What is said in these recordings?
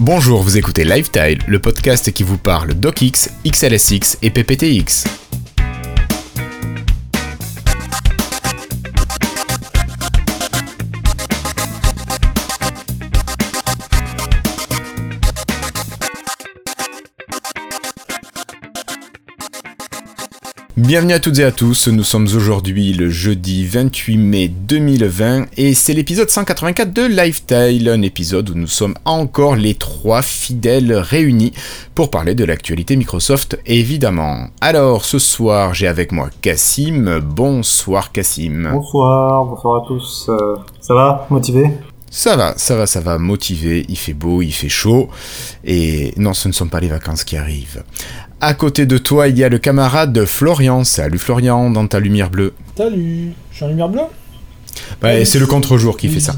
Bonjour, vous écoutez Lifetile, le podcast qui vous parle DocX, XLSX et PPTX. Bienvenue à toutes et à tous, nous sommes aujourd'hui le jeudi 28 mai 2020 et c'est l'épisode 184 de Lifetile, un épisode où nous sommes encore les trois fidèles réunis pour parler de l'actualité Microsoft évidemment. Alors ce soir j'ai avec moi Cassim, bonsoir Cassim. Bonsoir, bonsoir à tous, euh, ça va, motivé? Ça va, ça va, ça va, motivé, il fait beau, il fait chaud, et non, ce ne sont pas les vacances qui arrivent. À côté de toi, il y a le camarade Florian. Salut Florian, dans ta lumière bleue. Salut, je suis en lumière bleue? Bah, c'est le contre-jour qui fait ça.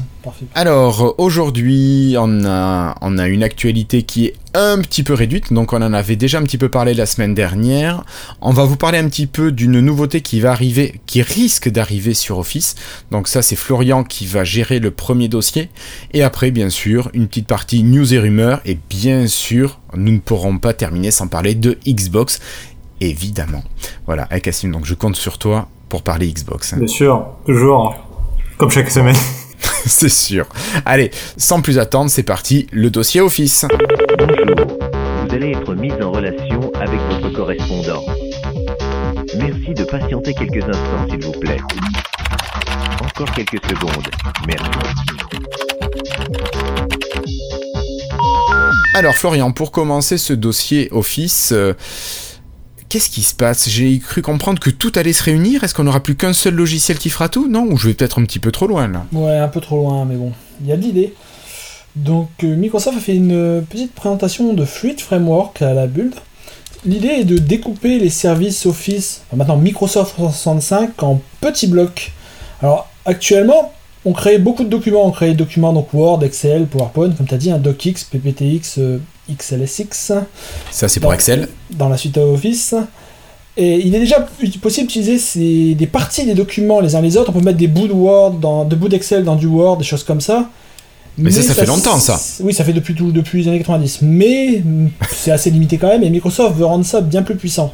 Alors aujourd'hui, on a, on a une actualité qui est un petit peu réduite, donc on en avait déjà un petit peu parlé la semaine dernière. On va vous parler un petit peu d'une nouveauté qui va arriver, qui risque d'arriver sur Office. Donc ça, c'est Florian qui va gérer le premier dossier. Et après, bien sûr, une petite partie news et rumeurs. Et bien sûr, nous ne pourrons pas terminer sans parler de Xbox, évidemment. Voilà, avec Cassim, donc je compte sur toi pour parler Xbox. Hein. Bien sûr, toujours. Comme chaque semaine. c'est sûr. Allez, sans plus attendre, c'est parti, le dossier Office. Bonjour, vous allez être mis en relation avec votre correspondant. Merci de patienter quelques instants, s'il vous plaît. Encore quelques secondes. Merci. Alors Florian, pour commencer ce dossier Office, euh, Qu'est-ce qui se passe? J'ai cru comprendre que tout allait se réunir. Est-ce qu'on n'aura plus qu'un seul logiciel qui fera tout? Non Ou je vais peut-être un petit peu trop loin là Ouais, un peu trop loin, mais bon, il y a de l'idée. Donc euh, Microsoft a fait une petite présentation de Fluid Framework à la build. L'idée est de découper les services Office, maintenant Microsoft 365, en petits blocs. Alors actuellement, on crée beaucoup de documents. On crée des documents donc Word, Excel, PowerPoint, comme tu as dit, un DocX, PPTX, euh, XLSX. Ça, c'est pour Excel. Dans la suite Office. Et il est déjà possible d'utiliser des parties des documents les uns les autres. On peut mettre des bouts de Word, dans, de bouts d'Excel dans du Word, des choses comme ça. Mais, ça, ça, fait longtemps, ça. Oui, ça fait depuis, tout, depuis les années 90. Mais c'est assez limité quand même. Et Microsoft veut rendre ça bien plus puissant.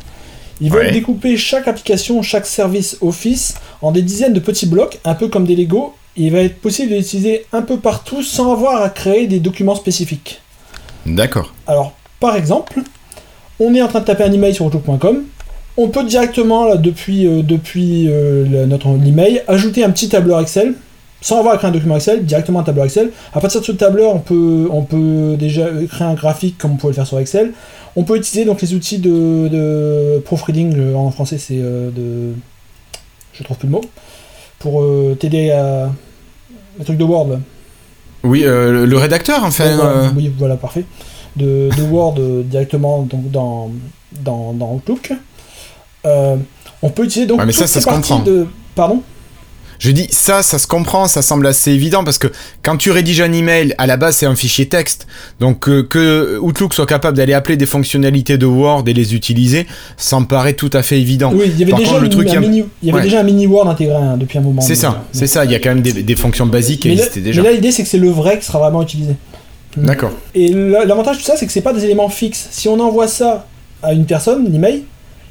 Ils veulent découper chaque application, chaque service Office en des dizaines de petits blocs, un peu comme des Lego. Il va être possible de l'utiliser un peu partout sans avoir à créer des documents spécifiques. D'accord. Alors, par exemple, on est en train de taper un email sur outlook.com. On peut directement, là, depuis, euh, depuis euh, notre email, ajouter un petit tableur Excel, sans avoir à créer un document Excel, directement un tableur Excel. À partir de ce tableur, on peut, on peut déjà créer un graphique comme on pourrait le faire sur Excel. On peut utiliser donc les outils de, proofreading, euh, en français c'est de... Je trouve plus le mot. Pour t'aider à... Le truc de Word, oui, euh, le rédacteur, enfin. Euh. Oui, voilà, parfait. De, Word euh, directement donc, dans, dans, dans Outlook. on peut utiliser donc mais ça, ça se comprend. de. Pardon? Je dis ça, ça se comprend, ça semble assez évident parce que quand tu rédiges un email, à la base c'est un fichier texte. Donc que Outlook soit capable d'aller appeler des fonctionnalités de Word et les utiliser, ça me paraît tout à fait évident. Oui, il y avait, déjà, le truc un mini, il y avait déjà un mini Word intégré hein, depuis un moment. C'est ça, c'est ça. Il y a quand même des, fonctions basiques qui existaient déjà. Mais là l'idée c'est que c'est le vrai qui sera vraiment utilisé. D'accord. Et l'avantage de ça c'est que c'est pas des éléments fixes. Si on envoie ça à une personne, l'email,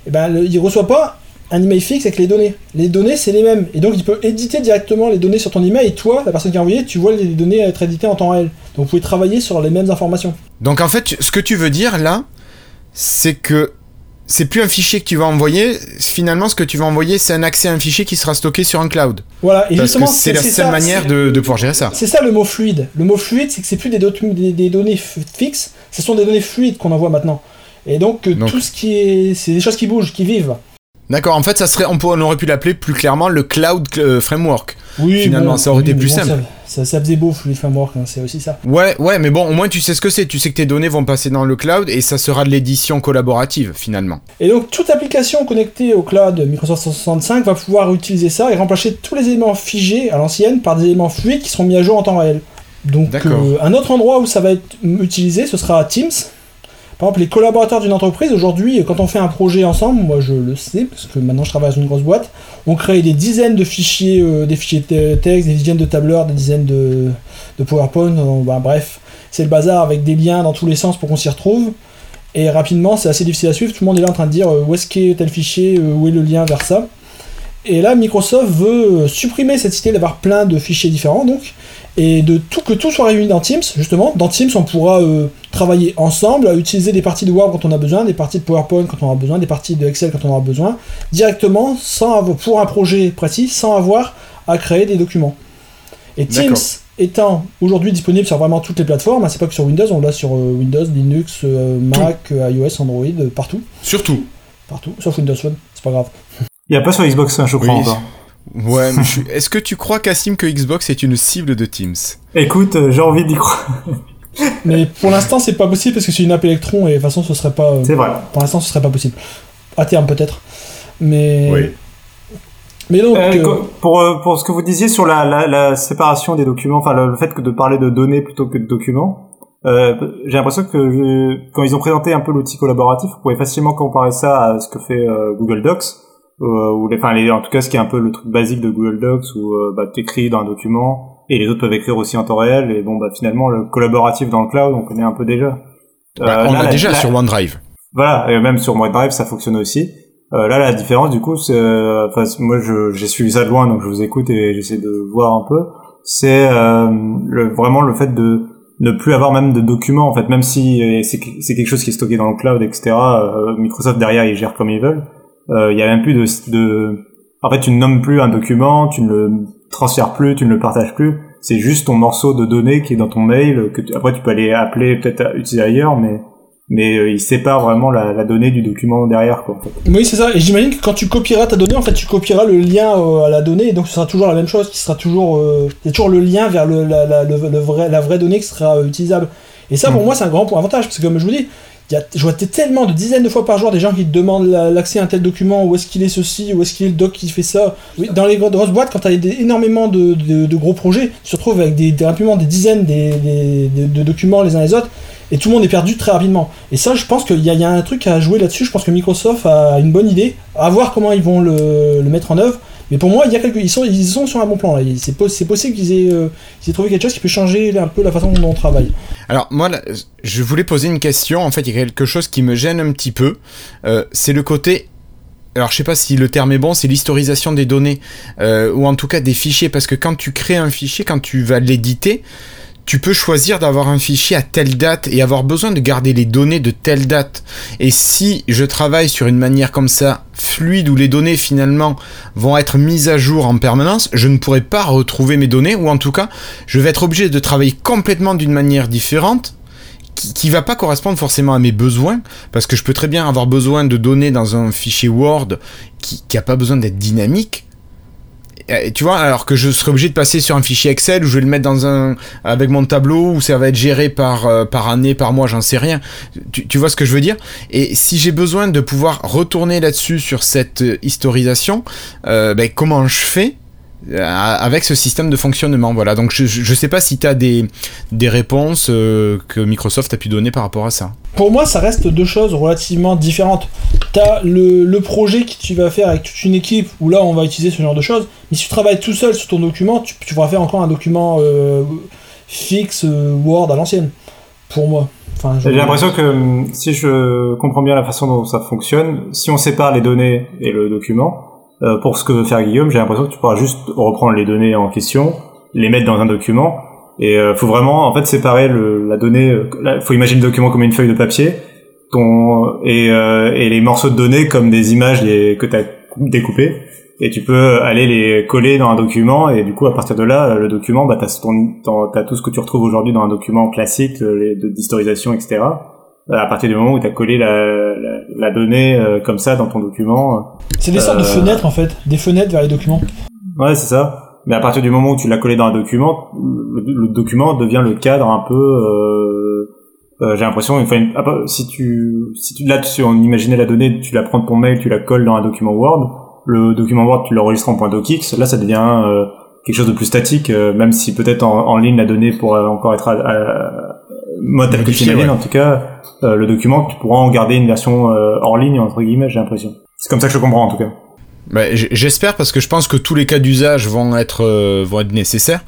eh ben, il reçoit pas un email fixe avec les données. Les données, c'est les mêmes. Et donc, il peut éditer directement les données sur ton email. Et toi, la personne qui a envoyé, tu vois les données être éditées en temps réel. Donc, vous pouvez travailler sur les mêmes informations. Donc, en fait, ce que tu veux dire là, c'est que c'est plus un fichier que tu vas envoyer. Finalement, ce que tu vas envoyer, c'est un accès à un fichier qui sera stocké sur un cloud. Voilà, et justement, c'est la seule manière de, pouvoir gérer ça. C'est ça le mot fluide. Le mot fluide, c'est que c'est plus des, des, données fixes, ce sont des données fluides qu'on envoie maintenant. Et donc, donc, tout ce qui est. C'est des choses qui bougent, qui vivent. D'accord, en fait, ça serait, on, pourrait, on aurait pu l'appeler plus clairement le Cloud euh, Framework. Oui, finalement, ça aurait été plus simple. Ça, ça, faisait beau, le framework, hein, c'est aussi ça. Ouais, ouais, mais bon, au moins tu sais ce que c'est. Tu sais que tes données vont passer dans le cloud et ça sera de l'édition collaborative finalement. Et donc, toute application connectée au cloud Microsoft 365 va pouvoir utiliser ça et remplacer tous les éléments figés à l'ancienne par des éléments fluides qui seront mis à jour en temps réel. Donc, euh, un autre endroit où ça va être utilisé, ce sera Teams. Par exemple, les collaborateurs d'une entreprise, aujourd'hui, quand on fait un projet ensemble, moi je le sais, parce que maintenant je travaille dans une grosse boîte, on crée des dizaines de fichiers, euh, des fichiers texte, des dizaines de tableurs, des dizaines de, PowerPoint, bah, bref. c'est le bazar avec des liens dans tous les sens pour qu'on s'y retrouve. Et rapidement, c'est assez difficile à suivre. Tout le monde est là en train de dire où est-ce qu'est tel fichier, où est le lien vers ça. Et là, Microsoft veut supprimer cette idée d'avoir plein de fichiers différents, donc, et de tout que tout soit réuni dans Teams. Justement, dans Teams, on pourra euh, travailler ensemble, utiliser des parties de Word quand on a besoin, des parties de PowerPoint quand on a besoin, des parties de Excel quand on aura besoin, directement, sans avoir, pour un projet précis, sans avoir à créer des documents. Et Teams étant aujourd'hui disponible sur vraiment toutes les plateformes, hein, c'est pas que sur Windows, on l'a sur euh, Windows, Linux, euh, Mac, iOS, Android, partout. Surtout. Partout, sauf Windows Phone, c'est pas grave. Il n'y a pas sur Xbox, hein, je crois Ouais, est-ce que tu crois, Cassim, que Xbox est une cible de Teams? Écoute, euh, j'ai envie d'y croire. mais pour l'instant, c'est pas possible parce que c'est une app Electron et de toute façon, ce serait pas. c'est vrai. Pour l'instant, ce serait pas possible. À terme, peut-être. Mais. Oui. Mais donc. Euh, euh, pour, pour ce que vous disiez sur la, la, séparation des documents, enfin le, fait que de parler de données plutôt que de documents, j'ai l'impression que quand ils ont présenté un peu l'outil collaboratif, vous pouvez facilement comparer ça à ce que fait Google Docs euh, ou les, enfin les, en tout cas ce qui est un peu le truc basique de Google Docs où euh, bah, t'écris dans un document et les autres peuvent écrire aussi en temps réel et bon bah finalement le collaboratif dans le cloud on connaît un peu déjà. Bah, euh, on l'a déjà sur OneDrive. Voilà et même sur OneDrive ça fonctionne aussi. Euh, là la différence du coup c'est, enfin moi j'ai suivi ça de loin donc je vous écoute et j'essaie de voir un peu. C'est le, vraiment le fait de ne plus avoir même de documents en fait même si c'est quelque chose qui est stocké dans le cloud etc. Microsoft derrière ils gèrent comme ils veulent euh, il y a même plus de, de, en fait, tu ne nommes plus un document, tu ne le transfères plus, tu ne le partages plus. C'est juste ton morceau de données qui est dans ton mail que après tu peux aller appeler peut-être utiliser ailleurs, mais mais euh, il sépare vraiment la, la, donnée du document derrière quoi. Oui c'est ça et j'imagine que quand tu copieras ta donnée en fait tu copieras le lien euh, à la donnée et donc ce sera toujours la même chose qui sera toujours euh, c'est toujours le lien vers le, la, la, le, vrai, la vraie donnée qui sera utilisable et ça pour mm. moi c'est un grand point avantage parce que comme je vous dis je vois tellement de dizaines de fois par jour des gens qui te demandent l'accès à un tel document, où est-ce qu'il est ceci, où est-ce qu'il est le doc qui fait ça. Oui, dans les grosses boîtes, quand tu as énormément de, de, gros projets, tu te retrouves avec des, des, des dizaines des, de documents les uns les autres, et tout le monde est perdu très rapidement. Et ça, je pense qu'il y, y, a un truc à jouer là-dessus. Je pense que Microsoft a une bonne idée, à voir comment ils vont le, le mettre en œuvre. Mais pour moi, il y a quelques... ils, sont, sur un bon plan. C'est, possible qu'ils aient, euh, aient, trouvé quelque chose qui peut changer un peu la façon dont on travaille. Alors, moi, je voulais poser une question. En fait, il y a quelque chose qui me gêne un petit peu. Euh, c'est le côté alors je sais pas si le terme est bon, c'est l'historisation des données, euh, ou en tout cas des fichiers, parce que quand tu crées un fichier, quand tu vas l'éditer, tu peux choisir d'avoir un fichier à telle date et avoir besoin de garder les données de telle date. Et si je travaille sur une manière comme ça, fluide, où les données finalement vont être mises à jour en permanence, je ne pourrai pas retrouver mes données, ou en tout cas, je vais être obligé de travailler complètement d'une manière différente, qui, ne va pas correspondre forcément à mes besoins, parce que je peux très bien avoir besoin de données dans un fichier Word qui n'a pas besoin d'être dynamique, tu vois, alors que je serais obligé de passer sur un fichier Excel où je vais le mettre dans un avec mon tableau où ça va être géré par euh, par année, par mois, j'en sais rien. Tu, tu, vois ce que je veux dire? Et si j'ai besoin de pouvoir retourner là-dessus sur cette euh, historisation, ben, comment je fais euh, avec ce système de fonctionnement. Voilà, donc je ne sais pas si tu as des, des réponses euh, que Microsoft a pu donner par rapport à ça. Pour moi, ça reste deux choses relativement différentes. Tu as le, le, projet que tu vas faire avec toute une équipe, où là, on va utiliser ce genre de choses. Mais si tu travailles tout seul sur ton document, tu, tu pourras faire encore un document euh, fixe Word à l'ancienne, pour moi. Enfin, J'ai l'impression que si je comprends bien la façon dont ça fonctionne, si on sépare les données et le document, euh, pour ce que veut faire Guillaume, j'ai l'impression que tu pourras juste reprendre les données en question, les mettre dans un document, et euh, faut vraiment en fait séparer le, la donnée. Euh, faut imaginer le document comme une feuille de papier, ton et, euh, et les morceaux de données comme des images que tu as découpées. Et tu peux aller les coller dans un document et du coup à partir de là le document bah t'as ton tout ce que tu retrouves aujourd'hui dans un document classique d'historisation etc euh, à partir du moment où tu as collé la, la, la donnée euh, comme ça dans ton document. Euh, c'est des sortes de fenêtres en fait, des fenêtres vers les documents. Ouais, c'est ça. Mais à partir du moment où tu l'as collé dans un document, le, document devient le cadre un peu. Euh, j'ai l'impression, enfin, si tu, si tu là, si on imaginait la donnée, tu la prends de ton mail, tu la colles dans un document Word. Le document Word, tu l'enregistres en .docx. Là, ça devient quelque chose de plus statique, même si peut-être en, en, ligne la donnée pourrait encore être moi tel que tu en tout cas euh, le document tu pourras en garder une version euh, hors ligne entre guillemets j'ai l'impression c'est comme ça que je comprends en tout cas Bah, j'espère parce que je pense que tous les cas d'usage vont être euh, vont être nécessaires,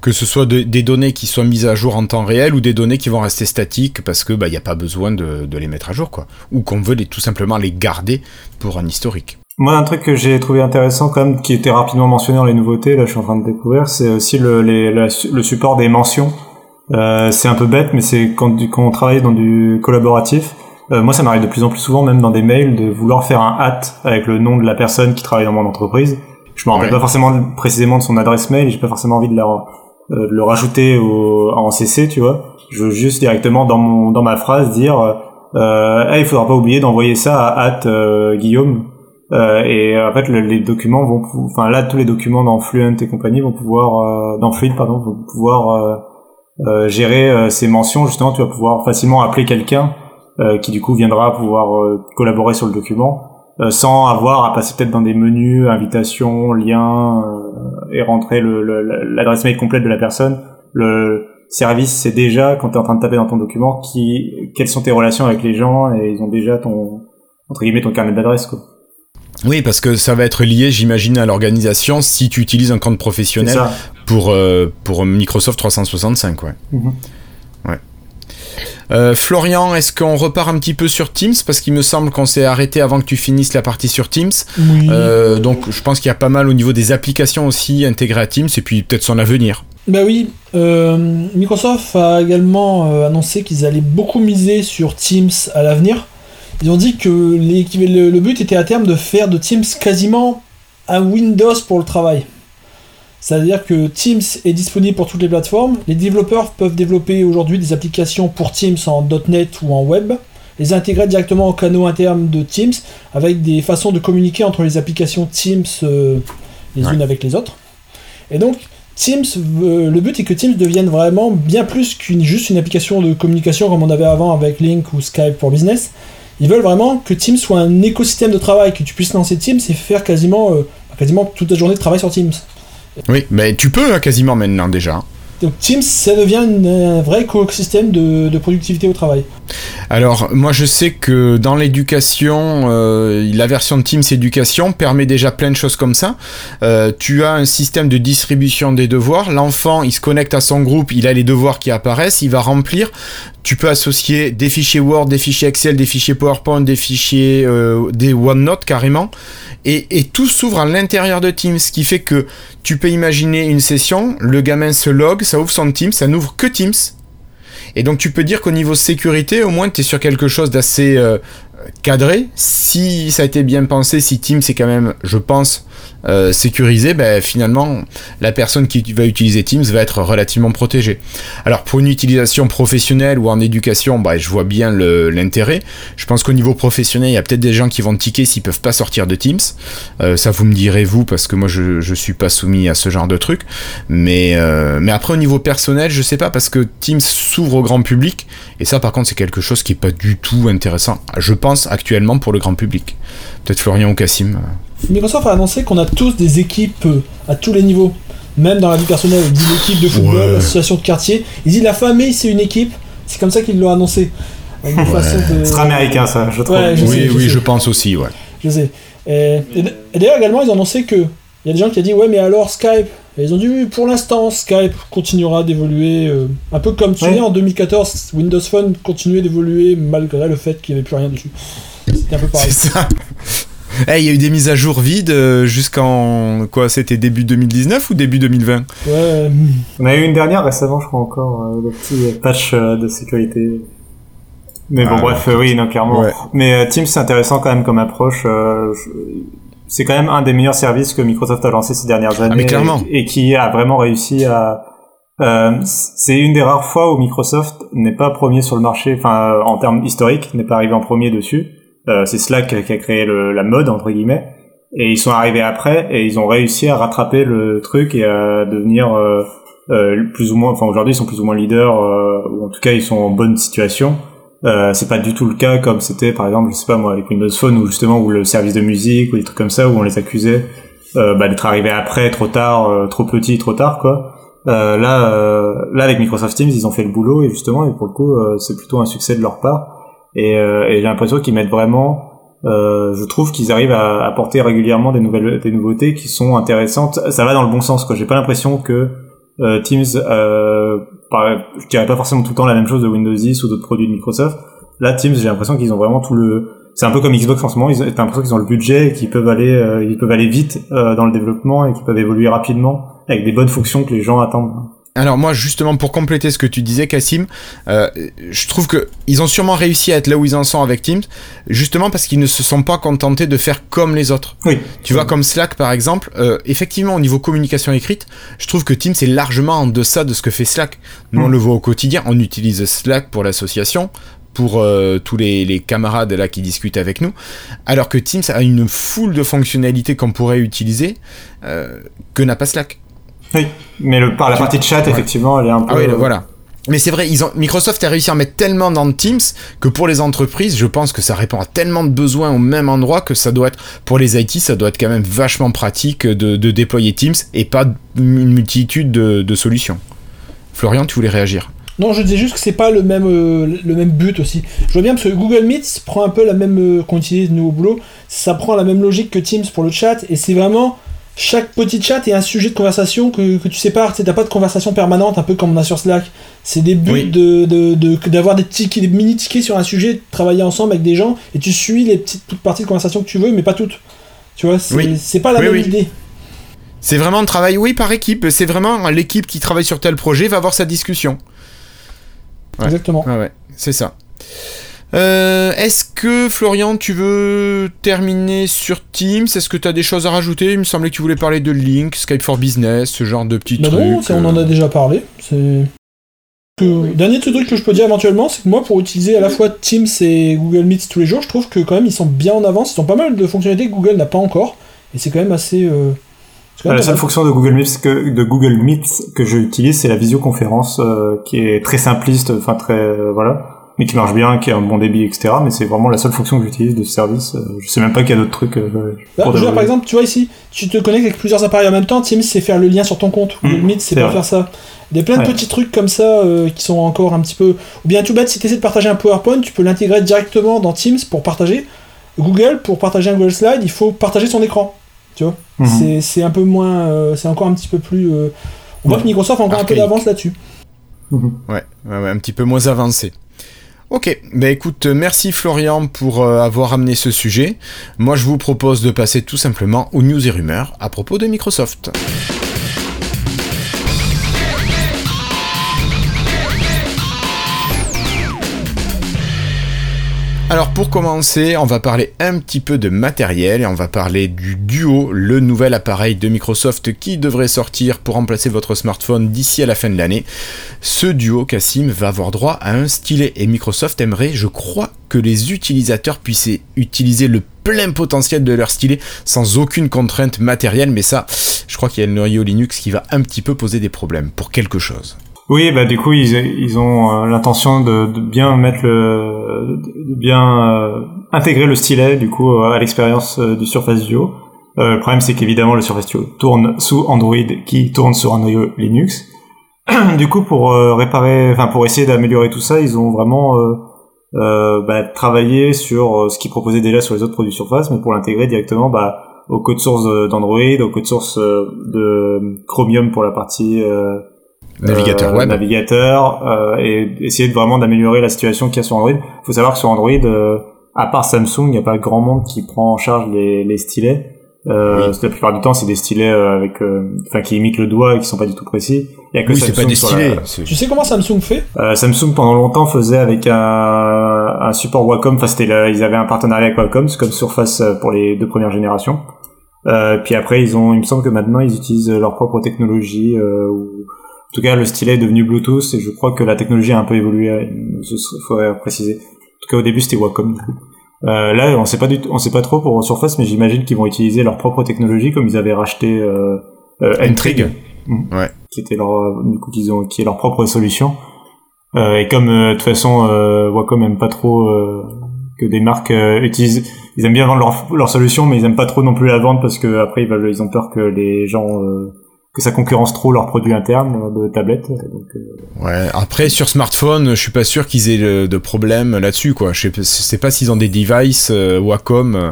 que ce soit des données qui soient mises à jour en temps réel ou des données qui vont rester statiques parce que bah il y a pas besoin de, de, les mettre à jour quoi, ou qu'on veut les, tout simplement les garder pour un historique. Moi, un truc que j'ai trouvé intéressant quand même, qui était rapidement mentionné dans les nouveautés, là je suis en train de découvrir, c'est aussi le, les, le support des mentions. Euh, c'est un peu bête, mais c'est quand, quand on travaille dans du collaboratif euh, moi, ça m'arrive de plus en plus souvent, même dans des mails, de vouloir faire un hat avec le nom de la personne qui travaille dans mon entreprise. Je me rappelle pas forcément précisément de son adresse mail, j'ai pas forcément envie de, la, euh, de le rajouter au, en CC, tu vois. Je veux juste directement dans mon dans ma phrase dire euh, hey, il faudra pas oublier d'envoyer ça à at euh, Guillaume. et en fait, les documents vont, enfin là, tous les documents dans Fluent et compagnie vont pouvoir, dans Fluid pardon, vont pouvoir gérer ces mentions. Justement, tu vas pouvoir facilement appeler quelqu'un euh, qui du coup viendra pouvoir euh, collaborer sur le document euh, sans avoir à passer peut-être dans des menus, invitations, liens et rentrer l'adresse mail complète de la personne. Le service c'est déjà quand tu es en train de taper dans ton document qui quelles sont tes relations avec les gens et ils ont déjà ton entre guillemets ton carnet d'adresse quoi. Oui, parce que ça va être lié, j'imagine, à l'organisation si tu utilises un compte professionnel pour, pour Microsoft 365. Ouais. Mm-hmm. ouais. Euh, Florian, est-ce qu'on repart un petit peu sur Teams? Parce qu'il me semble qu'on s'est arrêté avant que tu finisses la partie sur Teams. Euh, donc je pense qu'il y a pas mal au niveau des applications aussi intégrées à Teams et puis peut-être son avenir. Bah oui, euh, Microsoft a également annoncé qu'ils allaient beaucoup miser sur Teams à l'avenir. Ils ont dit que le but était à terme de faire de Teams quasiment un Windows pour le travail. C'est-à-dire que Teams est disponible pour toutes les plateformes. Les développeurs peuvent développer aujourd'hui des applications pour Teams en .NET ou en web, les intégrer directement au canaux interne de Teams avec des façons de communiquer entre les applications Teams euh, les unes avec les autres. Et donc, Teams, le but est que Teams devienne vraiment bien plus qu'une juste une application de communication comme on avait avant avec Link ou Skype pour Business. Ils veulent vraiment que Teams soit un écosystème de travail, que tu puisses lancer Teams et faire quasiment, euh, quasiment toute ta journée de travail sur Teams. Oui, mais tu peux hein, quasiment maintenant déjà. Donc Teams, ça devient un vrai écosystème de, productivité au travail. Alors moi je sais que dans l'éducation, euh, la version Teams éducation permet déjà plein de choses comme ça. Euh, tu as un système de distribution des devoirs. L'enfant il se connecte à son groupe, il a les devoirs qui apparaissent, il va remplir. Tu peux associer des fichiers Word, des fichiers Excel, des fichiers PowerPoint, des fichiers euh, des OneNote carrément. Et, et tout s'ouvre à l'intérieur de Teams, ce qui fait que tu peux imaginer une session, le gamin se log, ça ouvre son Teams, ça n'ouvre que Teams. Et donc tu peux dire qu'au niveau sécurité, au moins tu es sur quelque chose d'assez euh, cadré. Si ça a été bien pensé, si Teams c'est quand même, je pense, euh, sécurisé, ben, finalement, la personne qui va utiliser Teams va être relativement protégée. Alors, pour une utilisation professionnelle ou en éducation, ben, je vois bien l'intérêt. Je pense qu'au niveau professionnel, il y a peut-être des gens qui vont tiquer s'ils peuvent pas sortir de Teams. Euh, ça, vous me direz, vous, parce que moi, je, je suis pas soumis à ce genre de truc. Mais, euh, mais après, au niveau personnel, je sais pas, parce que Teams s'ouvre au grand public. Et ça, par contre, c'est quelque chose qui est pas du tout intéressant, je pense, actuellement pour le grand public. Peut-être Florian ou Cassim. Microsoft a annoncé qu'on a tous des équipes euh, à tous les niveaux. Même dans la vie personnelle, il dit l'équipe de football, l'association de quartier. Il dit la famille, c'est une équipe. C'est comme ça qu'ils l'ont annoncé. Une sera américain, ça, je trouve. oui, oui, je pense aussi, ouais. Je sais. Et, d'ailleurs, également, ils ont annoncé que. Il y a des gens qui ont dit, ouais, mais alors Skype et ils ont dit, oui, pour l'instant, Skype continuera d'évoluer. Euh, un peu comme tu sais, en 2014, Windows Phone continuait d'évoluer malgré le fait qu'il n'y avait plus rien dessus. C'était un peu pareil. C'est ça. Eh, il y a eu des mises à jour vides euh, jusqu'en. Quoi C'était début 2019 ou début 2020 Ouais. On a eu une dernière récemment, je crois encore, euh, le petit patch euh, de sécurité. Mais bon, ah, bref, oui, non, clairement. Mais Teams, c'est intéressant quand même comme approche. C'est quand même un des meilleurs services que Microsoft a lancé ces dernières ah, années. Et, qui a vraiment réussi à. c'est une des rares fois où Microsoft n'est pas premier sur le marché, enfin en termes historiques, n'est pas arrivé en premier dessus. Euh, c'est Slack qui a créé le, la mode entre guillemets et ils sont arrivés après et ils ont réussi à rattraper le truc et à devenir euh, euh, plus ou moins enfin aujourd'hui ils sont plus ou moins leaders ou en tout cas ils sont en bonne situation euh, c'est pas du tout le cas comme c'était par exemple je sais pas moi avec Windows Phone ou justement où le service de musique ou des trucs comme ça où on les accusait bah, d'être arrivés après trop tard trop petit trop tard quoi là là avec Microsoft Teams ils ont fait le boulot et justement et pour le coup c'est plutôt un succès de leur part et, euh, et j'ai l'impression qu'ils mettent vraiment je trouve qu'ils arrivent à apporter régulièrement des nouvelles, des nouveautés qui sont intéressantes. Ça va dans le bon sens, quoi. J'ai pas l'impression que Teams, euh, je dirais pas forcément tout le temps la même chose de Windows 10 ou d'autres produits de Microsoft. Là, Teams, j'ai l'impression qu'ils ont vraiment tout le, c'est un peu comme Xbox en ce moment, ils ont l'impression qu'ils ont le budget et qu'ils peuvent aller, euh, ils peuvent aller vite euh, dans le développement et qu'ils peuvent évoluer rapidement avec des bonnes fonctions que les gens attendent. Alors moi justement pour compléter ce que tu disais Cassim, euh, je trouve que ils ont sûrement réussi à être là où ils en sont avec Teams, justement parce qu'ils ne se sont pas contentés de faire comme les autres. Oui. Tu vois comme Slack par exemple, euh, effectivement au niveau communication écrite, je trouve que Teams est largement en deçà de ce que fait Slack. Nous on hmm. le voit au quotidien, on utilise Slack pour l'association, pour euh, tous les, camarades là qui discutent avec nous, alors que Teams a une foule de fonctionnalités qu'on pourrait utiliser euh, que n'a pas Slack. Oui, mais le, par la partie de chat, effectivement, elle est un peu. Ah oui, voilà. Mais c'est vrai, ils ont, Microsoft a réussi à mettre tellement dans Teams que pour les entreprises, je pense que ça répond à tellement de besoins au même endroit que ça doit être, pour les IT, ça doit être quand même vachement pratique de, déployer Teams et pas une multitude de, de solutions. Florian, tu voulais réagir? Non, je disais juste que c'est pas le même, euh, le même but aussi. Je vois bien parce que Google Meet prend un peu la même. Euh, qu'on utilise nous au boulot, ça prend la même logique que Teams pour le chat et c'est vraiment. Chaque petit chat est un sujet de conversation que, que tu sépares. Tu n'as pas de conversation permanente, un peu comme on a sur Slack. C'est des buts de, d'avoir des, tickets, des mini tickets sur un sujet, de travailler ensemble avec des gens et tu suis les petites, parties de conversation que tu veux, mais pas toutes. Tu vois, c'est, pas la même idée. C'est vraiment un travail, oui, par équipe. C'est vraiment l'équipe qui travaille sur tel projet va avoir sa discussion. Exactement. ouais, c'est ça. Euh, est-ce que Florian, tu veux terminer sur Teams? Est-ce que tu as des choses à rajouter? Il me semblait que tu voulais parler de Link, Skype for Business, ce genre de petits bah trucs. Non, on en a euh. déjà parlé. C'est. Dernier truc que je peux dire éventuellement, c'est que moi, pour utiliser à la fois Teams et Google Meet tous les jours, je trouve que quand même ils sont bien en avance. Ils ont pas mal de fonctionnalités que Google n'a pas encore, et c'est quand même assez. Euh, la seule fonction de Google Meet que de Google Meet que j'utilise, c'est la visioconférence euh, qui est très simpliste, enfin très euh, voilà, mais qui marche bien, qui a un bon débit, etc. Mais c'est vraiment la seule fonction que j'utilise de ce service. Euh, je sais même pas qu'il y a d'autres trucs. Bah, par exemple, tu vois ici, tu te connectes avec plusieurs appareils en même temps. Teams, c'est faire le lien sur ton compte. Google mmh, Meet, c'est pas faire ça. Il y a plein de petits trucs comme ça qui sont encore un petit peu. Ou bien tout bête, si tu essaies de partager un PowerPoint, tu peux l'intégrer directement dans Teams pour partager. Google, pour partager un Google Slide, il faut partager son écran. Tu vois? Mhm. C'est un peu moins. Euh, c'est encore un petit peu plus. Euh, on voit que Microsoft a encore un peu d'avance là-dessus. Mhm. Ouais, ouais, un petit peu moins avancé. Ok, bah écoute, merci Florian pour euh, avoir amené ce sujet. Moi je vous propose de passer tout simplement aux news et rumeurs à propos de Microsoft. Alors pour commencer, on va parler un petit peu de matériel et on va parler du Duo, le nouvel appareil de Microsoft qui devrait sortir pour remplacer votre smartphone d'ici à la fin de l'année. Ce Duo, Cassim, va avoir droit à un stylet et Microsoft aimerait, je crois, que les utilisateurs puissent utiliser le plein potentiel de leur stylet sans aucune contrainte matérielle, mais ça, je crois qu'il y a le noyau Linux qui va un petit peu poser des problèmes pour quelque chose. Oui, bah du coup ils, ils ont euh, l'intention de, bien mettre le, bien euh, intégrer le stylet du coup à l'expérience euh, du Surface Duo. le problème c'est qu'évidemment le Surface Duo tourne sous Android qui tourne sur un noyau Linux. du coup pour réparer, enfin pour essayer d'améliorer tout ça, ils ont vraiment bah, travaillé sur ce qu'ils proposaient déjà sur les autres produits Surface, mais pour l'intégrer directement bah, au code source d'Android, au code source de Chromium pour la partie navigateur web, navigateur euh, et essayer de vraiment d'améliorer la situation qu'il y a sur Android. Il faut savoir que sur Android, euh, à part Samsung, il n'y a pas grand monde qui prend en charge les, les stylets. Euh, La plupart du temps, c'est des stylets euh, avec, enfin, qui imitent le doigt et qui sont pas du tout précis. Il y a que oui, c'est pas des stylets. Tu sais comment Samsung fait? Samsung pendant longtemps faisait avec un, un support Wacom. Enfin, c'était, ils avaient un partenariat avec Wacom, c'est comme Surface pour les deux premières générations. Euh, puis après, ils ont, il me semble que maintenant, ils utilisent leur propre technologie euh, ou tout cas, le stylet est devenu Bluetooth et je crois que la technologie a un peu évolué. Il faudrait préciser. En tout cas, au début, c'était Wacom. Euh, là, on sait pas du on sait pas trop pour Surface, mais j'imagine qu'ils vont utiliser leur propre technologie, comme ils avaient racheté euh, euh Entrig, mm. ouais. qui était leur, du coup, qu'ils ont, qui est leur propre solution. Euh, et comme euh, de toute façon, euh, Wacom aime pas trop que des marques utilisent, ils aiment bien vendre leur, leur solution, mais ils aiment pas trop non plus la vendre parce que après ils, veulent, ils ont peur que les gens que ça concurrence trop leurs produits internes de tablettes. Donc, euh. Ouais. Après sur smartphone, je suis pas sûr qu'ils aient de problème là-dessus quoi. Je sais, pas s'ils ont des devices euh, Wacom. Euh.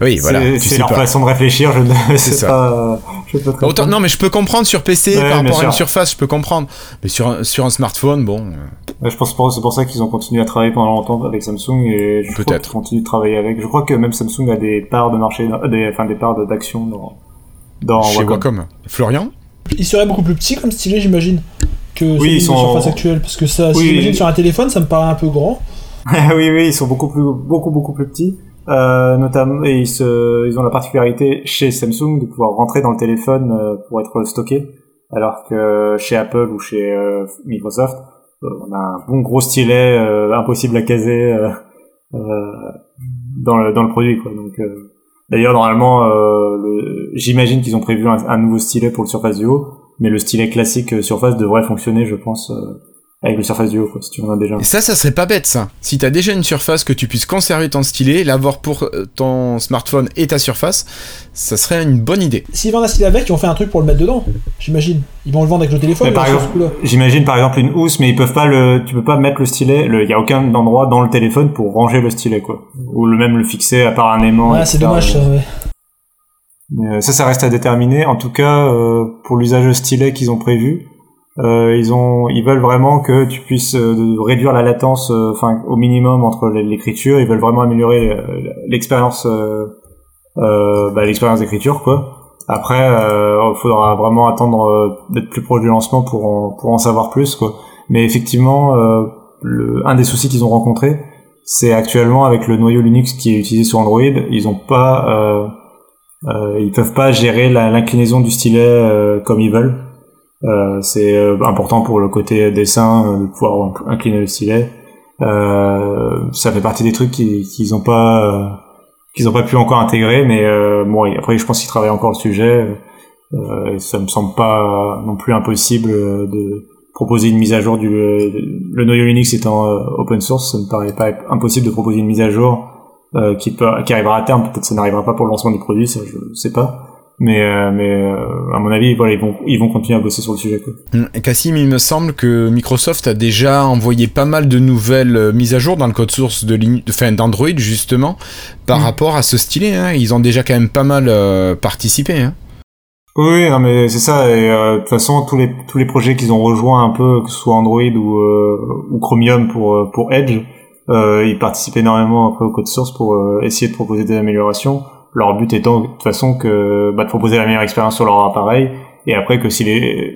Oui, voilà. C'est leur façon de réfléchir. Je ne sais pas. Je peux Autant, non, mais je peux comprendre sur PC par rapport à une surface, je peux comprendre. Mais sur sur un smartphone, bon. je pense que c'est pour ça qu'ils ont continué à travailler pendant longtemps avec Samsung et je peut-être continuent de travailler avec. Je crois que même Samsung a des parts de marché, des, enfin des parts d'action dans dans Chez Wacom. Florian Il serait beaucoup plus petit comme stylet, j'imagine, que oui, ils sont... surface actuelle. Parce que ça, si j'imagine sur un téléphone, ça me paraît un peu grand. oui, oui, ils sont beaucoup plus, beaucoup, beaucoup plus petits. Euh, notamment, et ils, se, ils ont la particularité chez Samsung de pouvoir rentrer dans le téléphone euh, pour être stocké, alors que chez Apple ou chez euh, Microsoft, euh, on a un bon gros stylet impossible à caser dans le dans le produit, quoi. Donc D'ailleurs, normalement, euh, j'imagine qu'ils ont prévu un, nouveau stylet pour le Surface Duo, mais le stylet classique euh, Surface devrait fonctionner, je pense, euh, avec le Surface Duo, quoi, si tu en as déjà. Et ça, ça serait pas bête, ça. Si t'as déjà une surface, que tu puisses conserver ton stylet, l'avoir pour euh, ton smartphone et ta surface, ça serait une bonne idée. S'ils vendent un stylet avec, ils vont faire un truc pour le mettre dedans, j'imagine. Ils vont le vendre avec le téléphone. J'imagine par exemple une housse, mais ils peuvent pas le, tu peux pas mettre le stylet. Il y a aucun endroit dans le téléphone pour ranger le stylet, quoi. Ou le même le fixer à part un aimant. Ah, c'est dommage, ça, ouais. Mais ça, ça reste à déterminer. En tout cas, euh, pour l'usage stylet qu'ils ont prévu, euh, ils ont, ils veulent vraiment que tu puisses euh, réduire la latence, euh, enfin au minimum entre l'écriture. Ils veulent vraiment améliorer l'expérience, bah, l'expérience d'écriture, quoi. Après, il faudra vraiment attendre d'être plus proche du lancement pour en, pour en savoir plus, quoi. Mais effectivement, le, un des soucis qu'ils ont rencontré, c'est actuellement avec le noyau Linux qui est utilisé sur Android, ils ont pas, ils peuvent pas gérer l'inclinaison du stylet comme ils veulent. Euh, c'est euh, important pour le côté dessin euh, de pouvoir incliner le stylet. ça fait partie des trucs qu'ils n'ont pas qu'ils ont pas pu encore intégrer, mais bon après je pense qu'ils travaillent encore le sujet. Euh, ça me semble pas non plus impossible de proposer une mise à jour du le noyau Linux étant open source, ça me paraît pas impossible de proposer une mise à jour qui peut qui arrivera à terme. Peut-être ça n'arrivera pas pour le lancement du produit, ça je sais pas. Mais, euh, mais euh, à mon avis, voilà, ils vont, ils vont continuer à bosser sur le sujet. Quoi. Hum, Cassim, il me semble que Microsoft a déjà envoyé pas mal de nouvelles euh, mises à jour dans le code source de, de d'Android justement par mmh. rapport à ce stylet. Hein. Ils ont déjà quand même pas mal participé. Hein. Oui, non, mais c'est ça. Et de toute façon, tous les tous les projets qu'ils ont rejoints un peu, que ce soit Android ou, ou Chromium pour pour Edge, ils participent énormément après au code source pour essayer de proposer des améliorations leur but étant de toute façon que bah, de proposer la meilleure expérience sur leur appareil et après que si les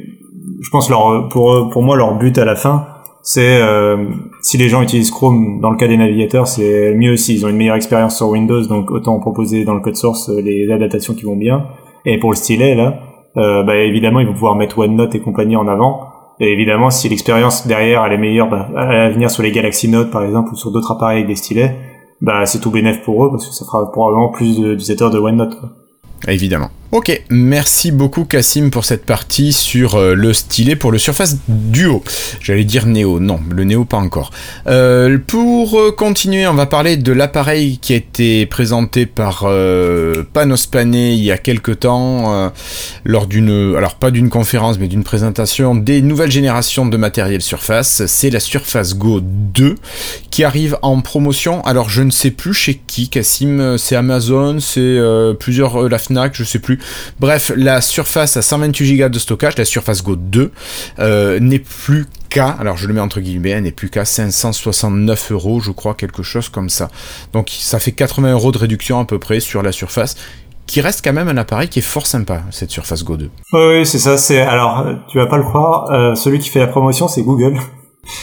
je pense leur pour pour moi leur but à la fin c'est euh, si les gens utilisent Chrome dans le cas des navigateurs c'est mieux s'ils ont une meilleure expérience sur Windows donc autant proposer dans le code source les adaptations qui vont bien. Et pour le stylet là euh, bah, évidemment ils vont pouvoir mettre OneNote et compagnie en avant. Et évidemment si l'expérience derrière elle est meilleure bah, à venir sur les Galaxy Note par exemple ou sur d'autres appareils avec des stylets bah c'est tout bénéf pour eux parce que ça fera probablement plus d'utilisateurs de OneNote. Quoi. Évidemment. Ok, merci beaucoup Cassim pour cette partie sur euh, le stylet pour le Surface Duo. J'allais dire Neo, non, le Neo pas encore. Euh, pour euh, continuer, on va parler de l'appareil qui a été présenté par Panos Panay il y a quelques temps lors d'une, alors pas d'une conférence mais d'une présentation des nouvelles générations de matériel Surface. C'est la Surface Go 2 qui arrive en promotion. Alors je ne sais plus chez qui, Cassim, c'est Amazon, c'est plusieurs la Fnac, je sais plus. Bref, la surface à 128 Go de stockage, la Surface Go 2, euh, n'est plus qu'à, alors je le mets entre guillemets, n'est plus qu'à 569 euros, je crois, quelque chose comme ça. Donc ça fait 80 euros de réduction à peu près sur la surface qui reste quand même un appareil qui est fort sympa, cette Surface Go 2. Oui, c'est ça. C'est alors, tu vas pas le croire, euh, celui qui fait la promotion, c'est Google.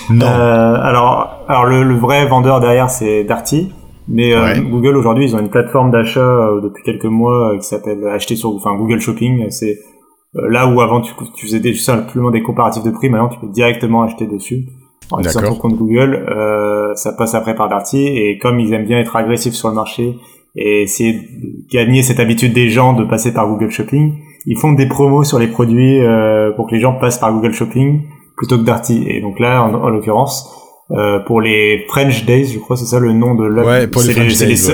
Non. Euh, alors, alors le, le, vrai vendeur derrière, c'est Darty. Mais euh, Google aujourd'hui, ils ont une plateforme d'achat euh, depuis quelques mois euh, qui s'appelle acheter sur, enfin Google Shopping. C'est là où avant tu, tu faisais des, simplement des comparatifs de prix, maintenant tu peux directement acheter dessus. En utilisant ton compte Google, ça passe après par Darty et comme ils aiment bien être agressifs sur le marché et essayer de gagner cette habitude des gens de passer par Google Shopping, ils font des promos sur les produits pour que les gens passent par Google Shopping plutôt que Darty. Et donc là, en l'occurrence, euh, pour les French Days, je crois c'est ça le nom de la. Ouais, pour les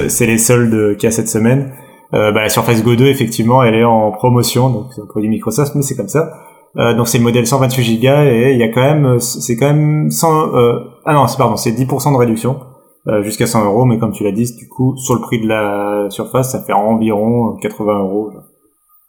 C'est les, soldes qu'il y a cette semaine. Euh, bah, la Surface Go 2, effectivement, elle est en promotion, donc c'est un produit Microsoft, mais c'est comme ça. Euh, donc c'est le modèle 128 Go et il y a quand même, c'est quand même 100, euh, ah non, c'est pardon, c'est 10% de réduction euh, jusqu'à 100 euros, mais comme tu l'as dit, du coup, sur le prix de la Surface, ça fait environ 80 euros.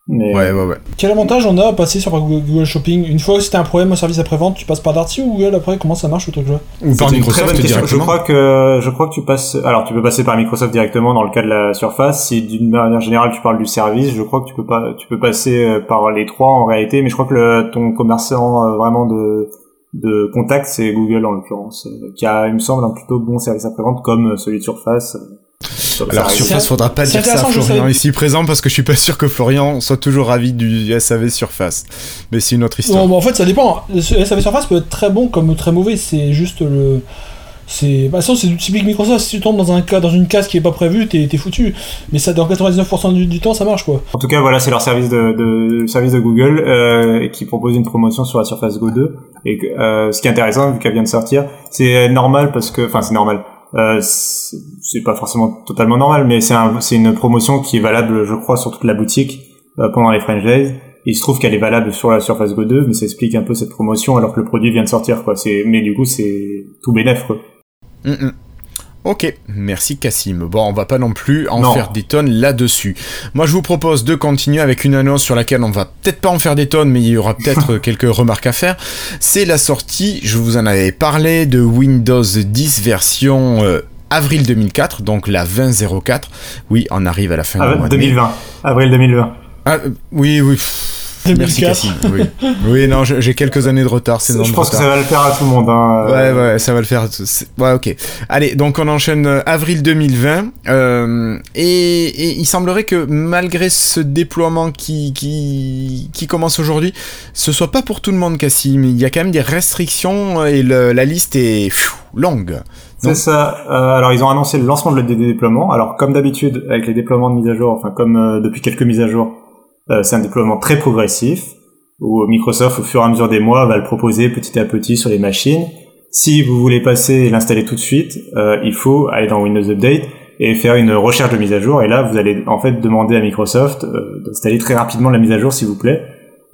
Mais... Ouais, ouais, ouais. Quel avantage on a à passer sur Google Shopping Une fois que c'était un problème au service après-vente, tu passes par Darty ou Google après Comment ça marche le truc-là Ou par Microsoft directement Je crois que je crois que tu passes. Alors tu peux passer par Microsoft directement dans le cas de la Surface. Si d'une manière générale tu parles du service, je crois que tu peux pas. Tu peux passer euh, par les trois en réalité, mais je crois que le, ton commerçant euh, vraiment de de contact c'est Google en l'occurrence, euh, qui a il me semble un plutôt bon service après-vente comme celui de Surface. Alors Surface, faudra pas dire ça à Florian ici présent parce que je suis pas sûr que Florian soit toujours ravi du SAV Surface. Mais c'est une autre histoire. Non, en fait, ça dépend. Le SAV Surface peut être très bon comme très mauvais. C'est juste le. C'est. Bah, c'est du typique Microsoft. Si tu tombes dans un cas, dans une case qui est pas prévue, t'es foutu. Mais ça, dans 99% du, temps, ça marche quoi. En tout cas, voilà, c'est leur service de, de service de Google euh, qui propose une promotion sur la Surface Go 2. Et euh, ce qui est intéressant, vu qu'elle vient de sortir, c'est normal parce que, enfin, c'est normal euh, c'est pas forcément totalement normal, mais c'est un, une promotion qui est valable, je crois, sur toute la boutique euh, pendant les French Days. Il se trouve qu'elle est valable sur la Surface Go 2, mais ça explique un peu cette promotion alors que le produit vient de sortir, quoi. C'est, mais du coup, c'est tout bénéf. Ok, merci Cassim. Bon, on va pas non plus en faire des tonnes là-dessus. Moi, je vous propose de continuer avec une annonce sur laquelle on va peut-être pas en faire des tonnes, mais il y aura peut-être quelques remarques à faire. C'est la sortie, je vous en avais parlé, de Windows 10 version euh, avril 2004, donc la 2004. Oui, on arrive à la fin du mois 2020. Avril 2020. Ah, oui, oui. Merci Cassim. Oui. oui, non, j'ai quelques années de retard. C'est Je pense que ça va le faire à tout le monde. Hein. Ouais, ouais, ça va le faire. Ouais, ok. Allez, donc on enchaîne euh, avril 2020. Euh, et, il semblerait que malgré ce déploiement qui, qui, qui commence aujourd'hui, ce soit pas pour tout le monde, Cassim. Il y a quand même des restrictions et la liste est longue. C'est ça. Euh, alors ils ont annoncé le lancement de le déploiement. Alors comme d'habitude avec les déploiements de mise à jour, enfin comme euh, depuis quelques mises à jour, euh, c'est un déploiement très progressif où Microsoft, au fur et à mesure des mois, va le proposer petit à petit sur les machines. Si vous voulez passer et l'installer tout de suite, euh, il faut aller dans Windows Update et faire une recherche de mise à jour. Et là, vous allez en fait demander à Microsoft euh, d'installer très rapidement la mise à jour, s'il vous plaît.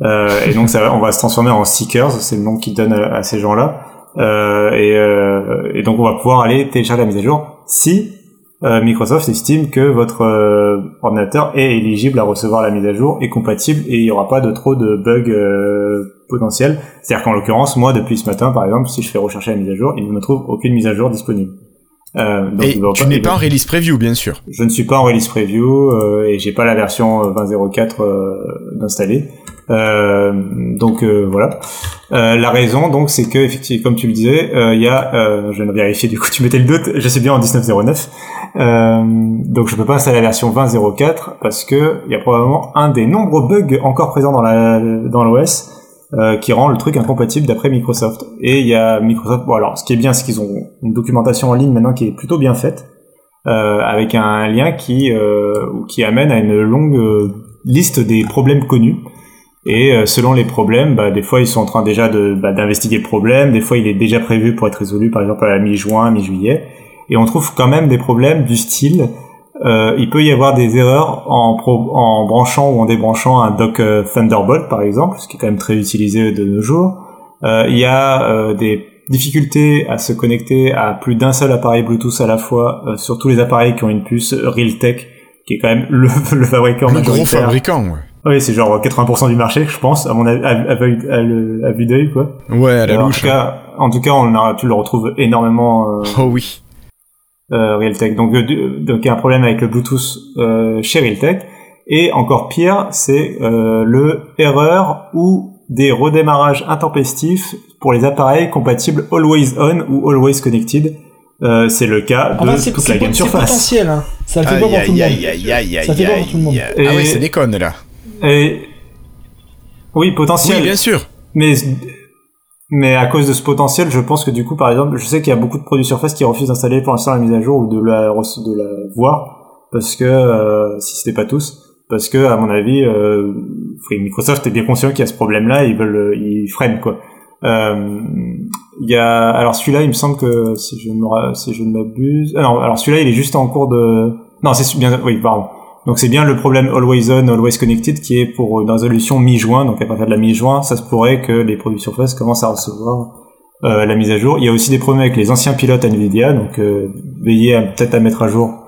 Euh, et donc, ça on va se transformer en Seekers, c'est le nom qu'ils donnent à, ces gens-là. Euh, et, et, donc, on va pouvoir aller télécharger la mise à jour si euh, Microsoft estime que votre euh, ordinateur est éligible à recevoir la mise à jour, est compatible et il n'y aura pas de trop de bugs euh, potentiels. C'est-à-dire qu'en l'occurrence, moi, depuis ce matin, par exemple, si je fais rechercher la mise à jour, il ne me trouve aucune mise à jour disponible. donc et tu n'es pas en release preview, bien sûr. Je ne suis pas en release preview et j'ai pas la version 20.04 d'installer. Euh, donc euh, voilà. Euh, la raison, donc, c'est que effectivement, comme tu le disais, il y a, je vais vérifier. Du coup, tu mettais le doute. Je suis bien en 19.09. donc, je peux pas installer la version 20.04 parce que il y a probablement un des nombreux bugs encore présents dans la dans l'OS qui rend le truc incompatible d'après Microsoft. Et il y a Microsoft. Bon, alors, ce qui est bien, c'est qu'ils ont une documentation en ligne maintenant qui est plutôt bien faite, avec un lien qui qui amène à une longue liste des problèmes connus. Et euh, selon les problèmes, bah, des fois ils sont en train déjà de, bah, d'investiguer le problème, des fois il est déjà prévu pour être résolu, par exemple à la mi-juin, mi-juillet. Et on trouve quand même des problèmes du style, euh, il peut y avoir des erreurs en, en branchant ou en débranchant un dock euh, Thunderbolt par exemple, ce qui est quand même très utilisé de nos jours. Euh, il y a euh, des difficultés à se connecter à plus d'un seul appareil Bluetooth à la fois sur tous les appareils qui ont une puce Realtek, qui est quand même le, le fabricant le gros fabricant, ouais. Oui, c'est genre 80% du marché, je pense, à mon avis, à, à, vue d'œil, quoi. Ouais, à la louche. En tout cas, en tout cas, on a, tu le retrouves énormément. Euh, oh oui. Euh, Realtek. Donc, euh, donc il y a un problème avec le Bluetooth euh, chez Realtek. Et encore pire, c'est euh, le erreur ou des redémarrages intempestifs pour les appareils compatibles Always On ou Always Connected. Euh, c'est le cas de enfin, toute la gamme Surface. C'est potentiel, hein. Ça le fait pas pour tout le monde. Ça fait pas pour tout le monde. Ah ouais, ça déconne là. Et... Oui, potentiel. Oui, bien sûr. Mais mais à cause de ce potentiel, je pense que du coup, par exemple, je sais qu'il y a beaucoup de produits Surface qui refusent d'installer pour l'instant la mise à jour ou de la de la voir parce que euh, si c'était pas tous, parce que à mon avis, euh, Microsoft est bien conscient qu'il y a ce problème-là, ils veulent, ils freinent quoi. Euh, il y a alors celui-là, il me semble que si je me si je ne m'abuse, alors, ah alors celui-là, il est juste en cours de non, c'est bien oui, pardon. Donc c'est bien le problème always on, always connected qui est pour une résolution mi-juin. Donc à partir de la mi-juin, ça se pourrait que les produits Surface commencent à recevoir euh, la mise à jour. Il y a aussi des problèmes avec les anciens pilotes Nvidia, donc euh, veillez peut-être à mettre à jour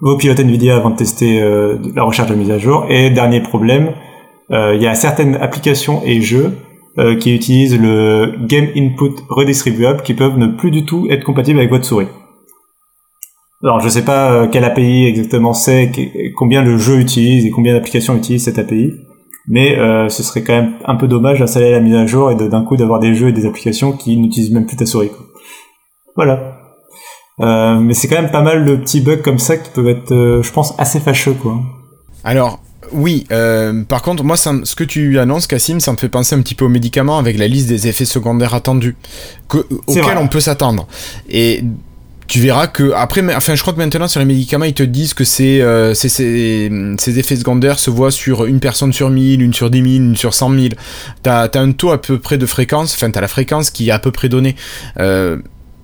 vos pilotes Nvidia avant de tester euh, la recherche de mise à jour. Et dernier problème, euh, il y a certaines applications et jeux euh, qui utilisent le Game Input Redistribuable qui peuvent ne plus du tout être compatibles avec votre souris. Alors je sais pas euh, quelle API exactement c'est, combien le jeu utilise et combien d'applications utilisent cette API, mais euh, ce serait quand même un peu dommage d'installer la mise à jour et d'un coup d'avoir des jeux et des applications qui n'utilisent même plus ta souris. Voilà. Euh, mais c'est quand même pas mal de petits bugs comme ça qui peuvent être, euh, je pense, assez fâcheux quoi. Alors, oui, euh, par contre, moi, ça, ce que tu annonces, Cassim, ça me fait penser un petit peu aux médicaments avec la liste des effets secondaires attendus, que, auxquels on peut s'attendre. Et tu verras que après enfin je crois que maintenant sur les médicaments ils te disent que c'est euh, ces effets secondaires se voient sur une personne sur 1000 une sur 10 000 une sur 100 000 t'as as un taux à peu près de fréquence enfin t'as la fréquence qui est à peu près donnée. Euh,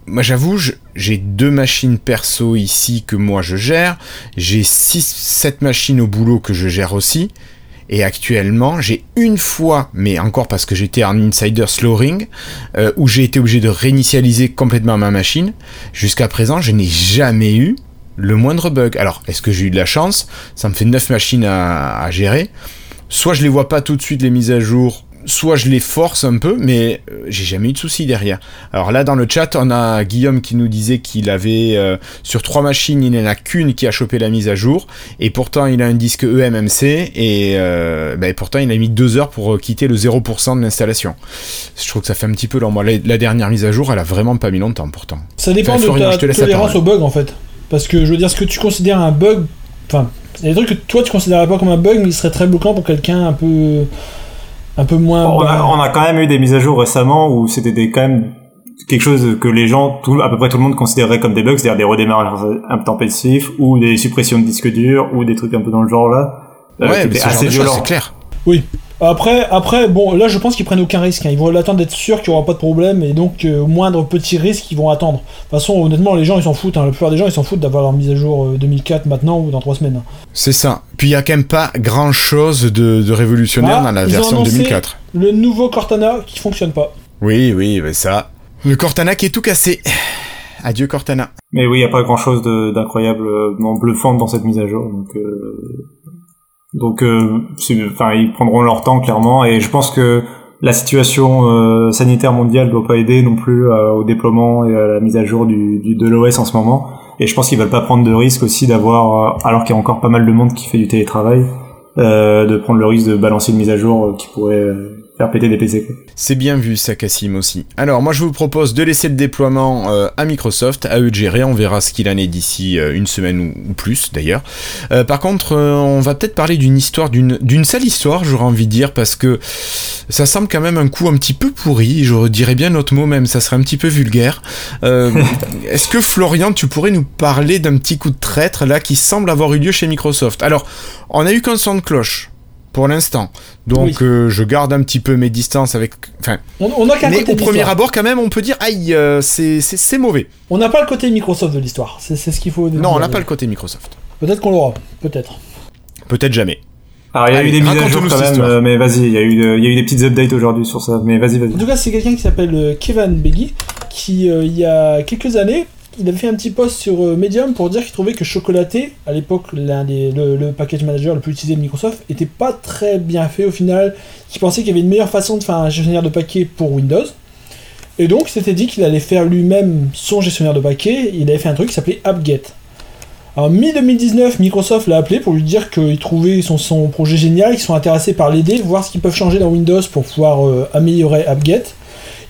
moi j'avoue, j'ai deux machines perso ici que moi je gère, j'ai 6 7 machines au boulot que je gère aussi. Et actuellement, j'ai une fois, mais encore parce que j'étais en insider slowing, euh, où j'ai été obligé de réinitialiser complètement ma machine. Jusqu'à présent, je n'ai jamais eu le moindre bug. Alors, est-ce que j'ai eu de la chance? Ça me fait 9 machines à, à gérer. Soit je les vois pas tout de suite les mises à jour, soit je les force un peu, mais euh, j'ai jamais eu de soucis derrière. Alors là, dans le chat, on a Guillaume qui nous disait qu'il avait euh, sur trois machines, il n'en a qu'une qui a chopé la mise à jour, et pourtant il a un disque eMMC, et euh, ben, pourtant il a mis deux heures pour quitter le 0% de l'installation. Je trouve que ça fait un petit peu long. Moi, la, dernière mise à jour, elle a vraiment pas mis longtemps pourtant. Ça dépend de ta tolérance au bug en fait. Parce que je veux dire, ce que tu considères un bug, enfin, il y a des trucs que toi tu considérais pas comme un bug, mais il serait très bloquant pour quelqu'un un peu un peu moins. On a, on a, quand même eu des mises à jour récemment où c'était des quand même quelque chose que les gens, tout, à peu près tout le monde considérait comme des bugs, c'est-à-dire des redémarrages intempestifs ou des suppressions de disques durs ou des trucs un peu dans le genre là. Euh, ouais, c'est assez violent. C'est clair. Oui. Après, après, bon, là, je pense qu'ils prennent aucun risque. Hein. Ils vont l'attendre d'être sûrs qu'il n'y aura pas de problème, et donc euh, au moindre petit risque, ils vont attendre. De toute façon, honnêtement, les gens, ils s'en foutent. Hein. La plupart des gens, ils s'en foutent d'avoir leur mise à jour 2004 euh, maintenant ou dans 3 semaines. C'est ça. Puis il y a quand même pas grand-chose de, révolutionnaire ah, dans la version 2004. Le nouveau Cortana qui fonctionne pas. Oui, oui, mais ça. Le Cortana qui est tout cassé. Adieu Cortana. Mais oui, il n'y a pas grand-chose d'incroyable, non bluffant dans cette mise à jour. Donc, donc, euh, enfin, ils prendront leur temps clairement, et je pense que la situation euh, sanitaire mondiale doit pas aider non plus euh, au déploiement et à la mise à jour du, du de l'OS en ce moment. Et je pense qu'ils veulent pas prendre de risque aussi d'avoir, alors qu'il y a encore pas mal de monde qui fait du télétravail, de prendre le risque de balancer une mise à jour qui pourrait faire péter des PC. C'est bien vu ça, Cassim aussi. Alors moi je vous propose de laisser le déploiement euh, à Microsoft, à eux de gérer, on verra ce qu'il en est d'ici euh, une semaine ou, plus d'ailleurs. Euh, par contre, on va peut-être parler d'une histoire, d'une sale histoire, j'aurais envie de dire, parce que ça semble quand même un coup un petit peu pourri, je dirais bien notre mot même, ça serait un petit peu vulgaire. Est-ce que Florian, tu pourrais nous parler d'un petit coup de traître là qui semble avoir eu lieu chez Microsoft? Alors, on a eu qu'un son de cloche pour l'instant. Donc euh, je garde un petit peu mes distances avec. Enfin, on, a mais au premier abord, quand même, on peut dire aïe, euh, c'est mauvais. On n'a pas le côté Microsoft de l'histoire. C'est ce qu'il faut. Non, on n'a pas le côté Microsoft. Peut-être qu'on l'aura. Peut-être. Peut-être jamais. Alors il y a eu des mises à jour quand même, euh, mais vas-y, il y, a eu, il y a eu des petites updates aujourd'hui sur ça, mais vas-y, vas-y. En tout cas, c'est quelqu'un qui s'appelle Kevin Beggy, qui il y a quelques années il avait fait un petit post sur euh, Medium pour dire qu'il trouvait que Chocolaté, à l'époque le, package manager le plus utilisé de Microsoft, était pas très bien fait au final. Qu'il pensait qu'il y avait une meilleure façon de faire un gestionnaire de paquets pour Windows. Et donc, il s'était dit qu'il allait faire lui-même son gestionnaire de paquets. Il avait fait un truc qui s'appelait AppGet. En mi-2019, Microsoft l'a appelé pour lui dire qu'il trouvait son, son, projet génial, qu'ils sont intéressés par l'aider, voir ce qu'ils peuvent changer dans Windows pour pouvoir euh, améliorer AppGet.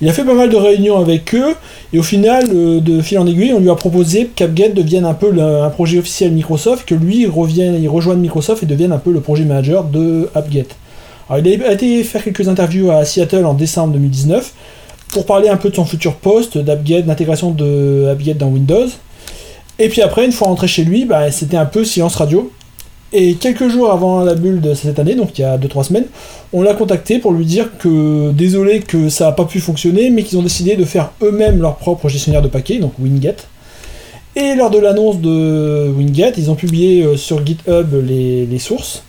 Il a fait pas mal de réunions avec eux, et au final, euh, de fil en aiguille, on lui a proposé que devienne un peu un projet officiel Microsoft, que lui revienne, il rejoigne Microsoft et devienne un peu le projet manager de il a été faire quelques interviews à Seattle en décembre 2019 pour parler un peu de son futur poste d'AppGet, d'intégration de AppGet dans Windows. Et puis après, une fois rentré chez lui, bah, c'était un peu silence radio. Et quelques jours avant la bulle de cette année, donc il y a 2-3 semaines, on l'a contacté pour lui dire que désolé que ça n'a pas pu fonctionner, mais qu'ils ont décidé de faire eux-mêmes leur propre gestionnaire de paquets, donc Winget. Et lors de l'annonce de Winget, ils ont publié sur GitHub les, sources.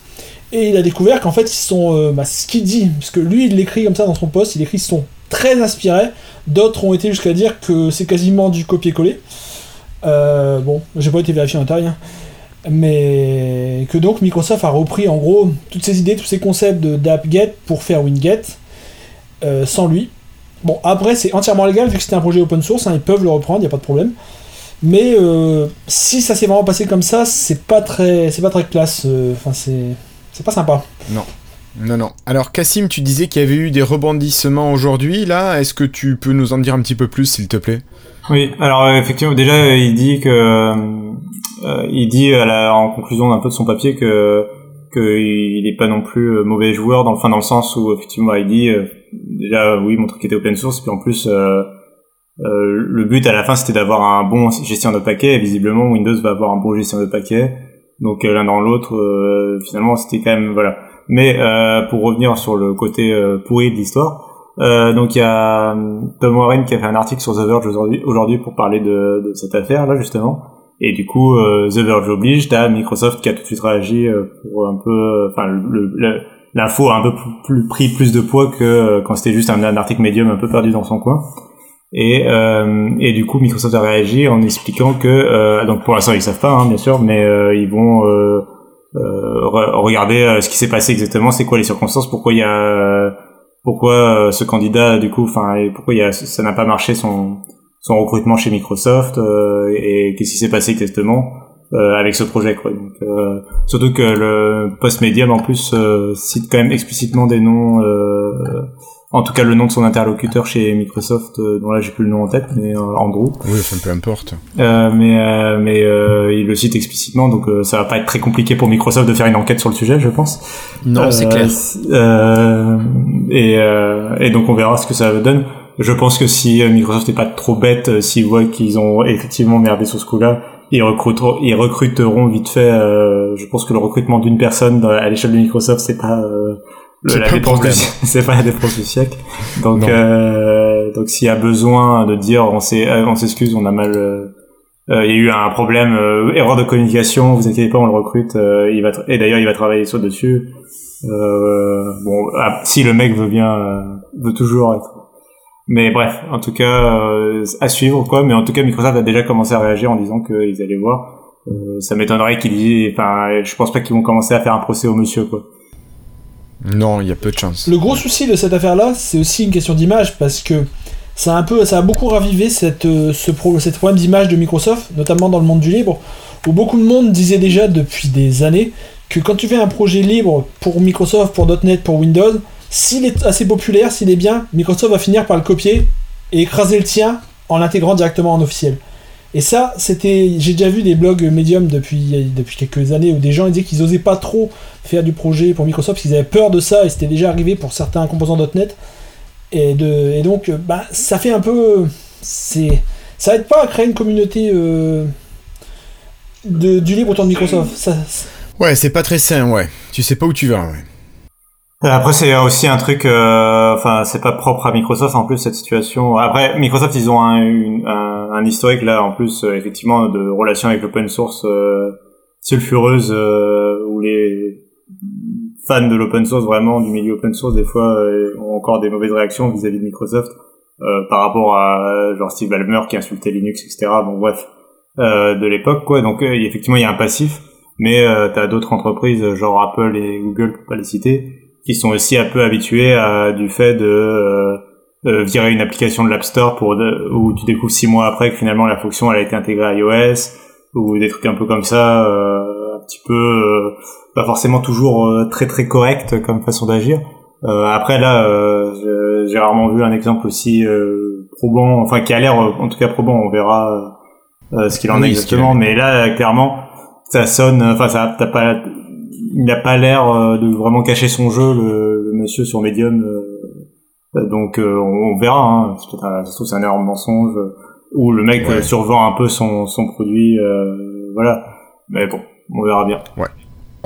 Et il a découvert qu'en fait, ils sont. Bah, ce qu'il dit, parce que lui, il l'écrit comme ça dans son post, il écrit qu'ils sont très inspirés. D'autres ont été jusqu'à dire que c'est quasiment du copier-coller. bon, j'ai pas été vérifié en taille. Hein mais que donc Microsoft a repris en gros toutes ces idées, tous ces concepts d'AppGet pour faire WinGet euh, sans lui. Bon, après, c'est entièrement légal vu que c'était un projet open source, hein, ils peuvent le reprendre, il n'y a pas de problème. Mais euh, si ça s'est vraiment passé comme ça, c'est pas très, c'est pas très classe. Euh, enfin, c'est, c'est pas sympa. Non. Non, non. Alors, Cassim, tu disais qu'il y avait eu des rebondissements aujourd'hui, là. Est-ce que tu peux nous en dire un petit peu plus, s'il te plaît? Oui, alors, effectivement, déjà, il dit que euh, il dit à la, en conclusion d'un peu de son papier que qu'il n'est pas non plus euh, mauvais joueur dans le fin dans le sens où effectivement il dit euh, déjà oui mon truc était open source puis en plus euh, le but à la fin c'était d'avoir un bon gestionnaire de paquets et visiblement Windows va avoir un bon gestionnaire de paquets donc l'un dans l'autre finalement c'était quand même voilà. Mais pour revenir sur le côté pourri de l'histoire donc il y a Tom Warren qui a fait un article sur The Verge aujourd'hui aujourd'hui pour parler de, de cette affaire là justement et du coup, euh, The Verge oblige, t'as Microsoft qui a tout de suite réagi euh, pour un peu, euh, enfin, l'info a un peu plus, pris plus de poids que quand c'était juste un, article médium un peu perdu dans son coin. Et, et du coup, Microsoft a réagi en expliquant que, donc pour l'instant ils savent pas, hein, bien sûr, mais ils vont regarder ce qui s'est passé exactement, c'est quoi les circonstances, pourquoi il y a, pourquoi ce candidat, du coup, enfin, pourquoi y a, ça n'a pas marché son son recrutement chez Microsoft euh, et qu'est-ce qui s'est passé exactement euh, avec ce projet quoi. Donc, euh, surtout que le post Medium en plus cite quand même explicitement des noms en tout cas le nom de son interlocuteur chez Microsoft dont là j'ai plus le nom en tête mais Andrew. Oui ça peu importe. Mais mais il le cite explicitement donc ça va pas être très compliqué pour Microsoft de faire une enquête sur le sujet je pense. Non c'est clair. et et donc on verra ce que ça donne je pense que si euh, Microsoft n'est pas trop bête, euh, s'ils voient qu'ils ont effectivement merdé sur ce coup-là, ils recruteront, ils recruteront vite fait. Euh, je pense que le recrutement d'une personne à l'échelle de Microsoft, c'est pas la dépense c'est pas la dépense du siècle. Donc, donc s'il y a besoin de dire, on on s'excuse, on a mal. Il y a eu un problème, erreur de communication. Vous inquiétez pas, on le recrute. il va et d'ailleurs, il va travailler sur dessus. bon, ah, si le mec veut bien, veut toujours être mais bref, en tout cas, euh, à suivre quoi. Mais en tout cas, Microsoft a déjà commencé à réagir en disant qu'ils allaient voir. Euh, ça m'étonnerait qu'ils disent. Enfin, je pense pas qu'ils vont commencer à faire un procès au monsieur quoi. Non, il y a peu de chance. Le gros souci de cette affaire-là, c'est aussi une question d'image parce que ça a un peu, ça a beaucoup ravivé cette, euh, ce pro, cette problème d'image de Microsoft, notamment dans le monde du libre, où beaucoup de monde disait déjà depuis des années que quand tu fais un projet libre pour Microsoft, pour .NET, pour Windows, s'il est assez populaire, s'il est bien, Microsoft va finir par le copier et écraser le tien en l'intégrant directement en officiel. Et ça, c'était, j'ai déjà vu des blogs Medium depuis, depuis quelques années où des gens disaient qu'ils osaient pas trop faire du projet pour Microsoft parce qu'ils avaient peur de ça et c'était déjà arrivé pour certains composants .NET. Et, de, et donc, bah, ça fait un peu, c'est, ça aide pas à créer une communauté euh, de, du libre autour de Microsoft. Ça, ouais, c'est pas très sain, ouais. Tu sais pas où tu vas, ouais. Euh, après c'est aussi un truc, euh, enfin c'est pas propre à Microsoft en plus cette situation. Après Microsoft ils ont un, un, un historique là en plus euh, effectivement de relations avec l'open source sulfureuse où les fans de l'open source vraiment du milieu open source des fois ont encore des mauvaises réactions vis-à-vis de Microsoft par rapport à genre Steve Ballmer qui insultait Linux etc. Bon bref de l'époque quoi donc effectivement il y a un passif mais t'as d'autres entreprises genre Apple et Google pour pas les citer qui sont aussi un peu habitués à du fait de euh, euh, virer une application de l'App Store pour où tu découvres six mois après que finalement la fonction elle a été intégrée à iOS ou des trucs un peu comme ça euh, un petit peu pas forcément toujours très très correct comme façon d'agir. Après là j'ai rarement vu un exemple aussi probant enfin qui a l'air en tout cas probant on verra ce qu'il en est exactement mais là clairement ça sonne enfin ça t'as pas il n'a pas l'air euh, de vraiment cacher son jeu, le, monsieur sur Medium. Euh, donc euh, on, verra. Hein. C'est un énorme mensonge où le mec survend un peu son, son produit. voilà. Mais bon, on verra bien. Ouais.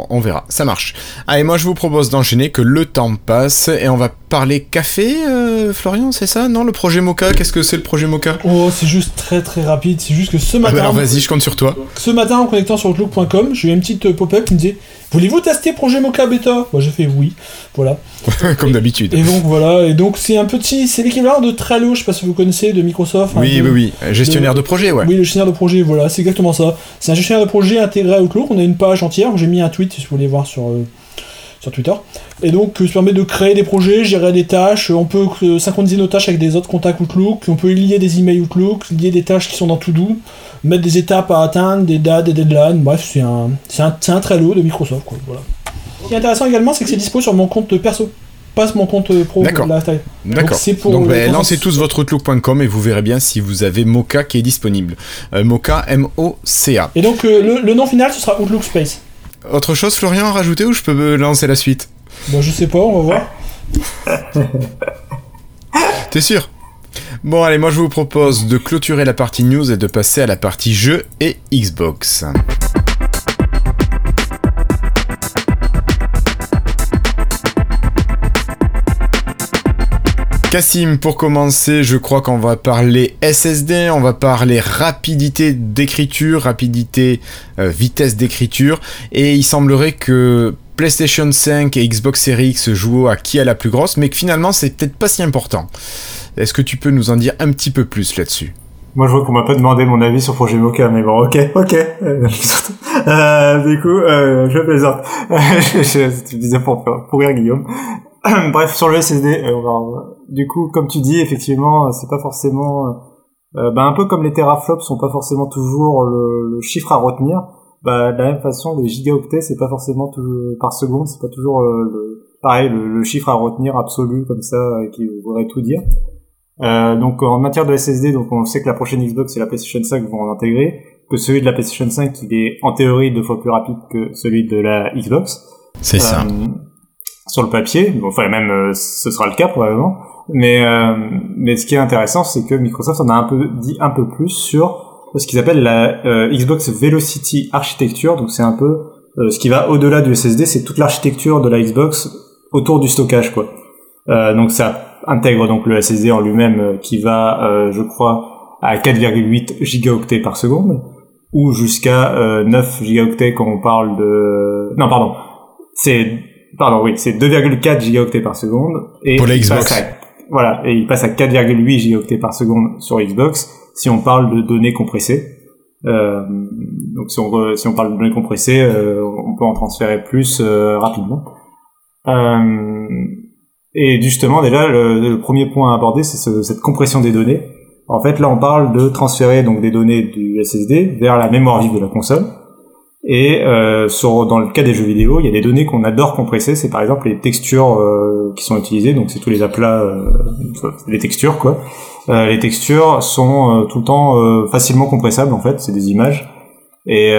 on verra, ça marche. Allez, moi je vous propose d'enchaîner, que le temps passe, et on va parler café, euh, Florian, c'est ça? Non, le projet Mocha, qu'est-ce que c'est le projet Mocha? Oh, c'est juste très très rapide, c'est juste que ce matin... alors vas-y, je compte sur toi. Ce matin, en connectant sur outlook.com, j'ai eu une petite pop-up qui me disait « Voulez-vous tester projet Mocha Beta ?» Moi j'ai fait « Oui », voilà. Comme d'habitude. Et donc voilà, et donc c'est un petit... C'est l'équivalent de Trello, je sais pas si vous connaissez, de Microsoft. Oui, oui, oui, gestionnaire de, projet, ouais. Oui, le gestionnaire de projet, voilà, c'est exactement ça. C'est un gestionnaire de projet intégré à Outlook, on a une page entière, j'ai mis un tweet si vous voulez voir sur... Euh, sur Twitter. Et donc, euh, ça permet de créer des projets, gérer des tâches. On peut euh, synchroniser nos tâches avec des autres contacts Outlook. On peut lier des emails Outlook, lier des tâches qui sont dans To-Do, mettre des étapes à atteindre, des dates, des deadlines. Bref, c'est un, c'est un, c'est un Trello de Microsoft. Quoi, voilà. Ce qui est intéressant également, c'est que c'est dispo sur mon compte perso. Pas mon compte pro D'accord. D'accord. Donc, donc ben, lancez tous votre outlook.com et vous verrez bien si vous avez Mocha qui est disponible. Euh, Mocha, M-O-C-A. Et donc le, le nom final, ce sera Outlook Space. Autre chose, Florian, à rajouter ou je peux me lancer la suite? Bon, je sais pas, on va voir. T'es sûr? Bon, allez, moi je vous propose de clôturer la partie news et de passer à la partie jeux et Xbox. Cassim, pour commencer, je crois qu'on va parler SSD, on va parler rapidité d'écriture, rapidité, euh, vitesse d'écriture, et il semblerait que PlayStation 5 et Xbox Series X jouent à qui a la plus grosse, mais que finalement c'est peut-être pas si important. Est-ce que tu peux nous en dire un petit peu plus là-dessus? Moi, je vois qu'on m'a pas demandé mon avis sur Projet Mocha, mais bon, ok, ok. Euh, du coup, euh, je plaisante. tu disais pour, pour rire, Guillaume. Bref, sur le SSD, euh, du coup, comme tu dis, effectivement, c'est pas forcément, euh, bah, un peu comme les teraflops sont pas forcément toujours le, chiffre à retenir. Bah, de la même façon, les gigaoctets, c'est pas forcément tout, par seconde, c'est pas toujours euh, le, pareil le, chiffre à retenir absolu comme ça qui voudrait tout dire. donc en matière de SSD, donc on sait que la prochaine Xbox et la PlayStation 5 vont l'intégrer, que celui de la PlayStation 5 il est en théorie deux fois plus rapide que celui de la Xbox. C'est ça sur le papier. enfin, même euh, ce sera le cas probablement. Mais euh, mais ce qui est intéressant, c'est que Microsoft en a un peu dit un peu plus sur ce qu'ils appellent la euh, Xbox Velocity Architecture. Donc c'est un peu ce qui va au-delà du SSD, c'est toute l'architecture de la Xbox autour du stockage, quoi. donc ça intègre donc le SSD en lui-même qui va, je crois, à 4,8 gigaoctets par seconde ou jusqu'à 9 gigaoctets quand on parle de non pardon c'est pardon, oui, c'est 2,4 gigaoctets par seconde. Et Pour la Xbox. Voilà, et il passe à 4,8 gigaoctets par seconde sur Xbox si on parle de données compressées. Euh, donc si on, si on parle de données compressées, euh, on peut en transférer plus euh, rapidement. Euh, et justement, déjà, le, premier point à aborder, c'est ce, cette compression des données. En fait, là, on parle de transférer donc des données du SSD vers la mémoire vive de la console. Et euh, sur, dans le cas des jeux vidéo, il y a des données qu'on adore compresser. C'est par exemple les textures euh, qui sont utilisées. Donc c'est tous les aplats, euh, les textures quoi. Euh, les textures sont euh, tout le temps euh, facilement compressables en fait. C'est des images. Et,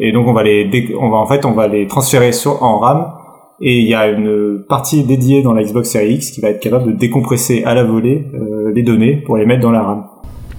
et donc on va les, on va en fait on va les transférer sur en RAM. Et il y a une partie dédiée dans la Xbox Series X qui va être capable de décompresser à la volée les données pour les mettre dans la RAM.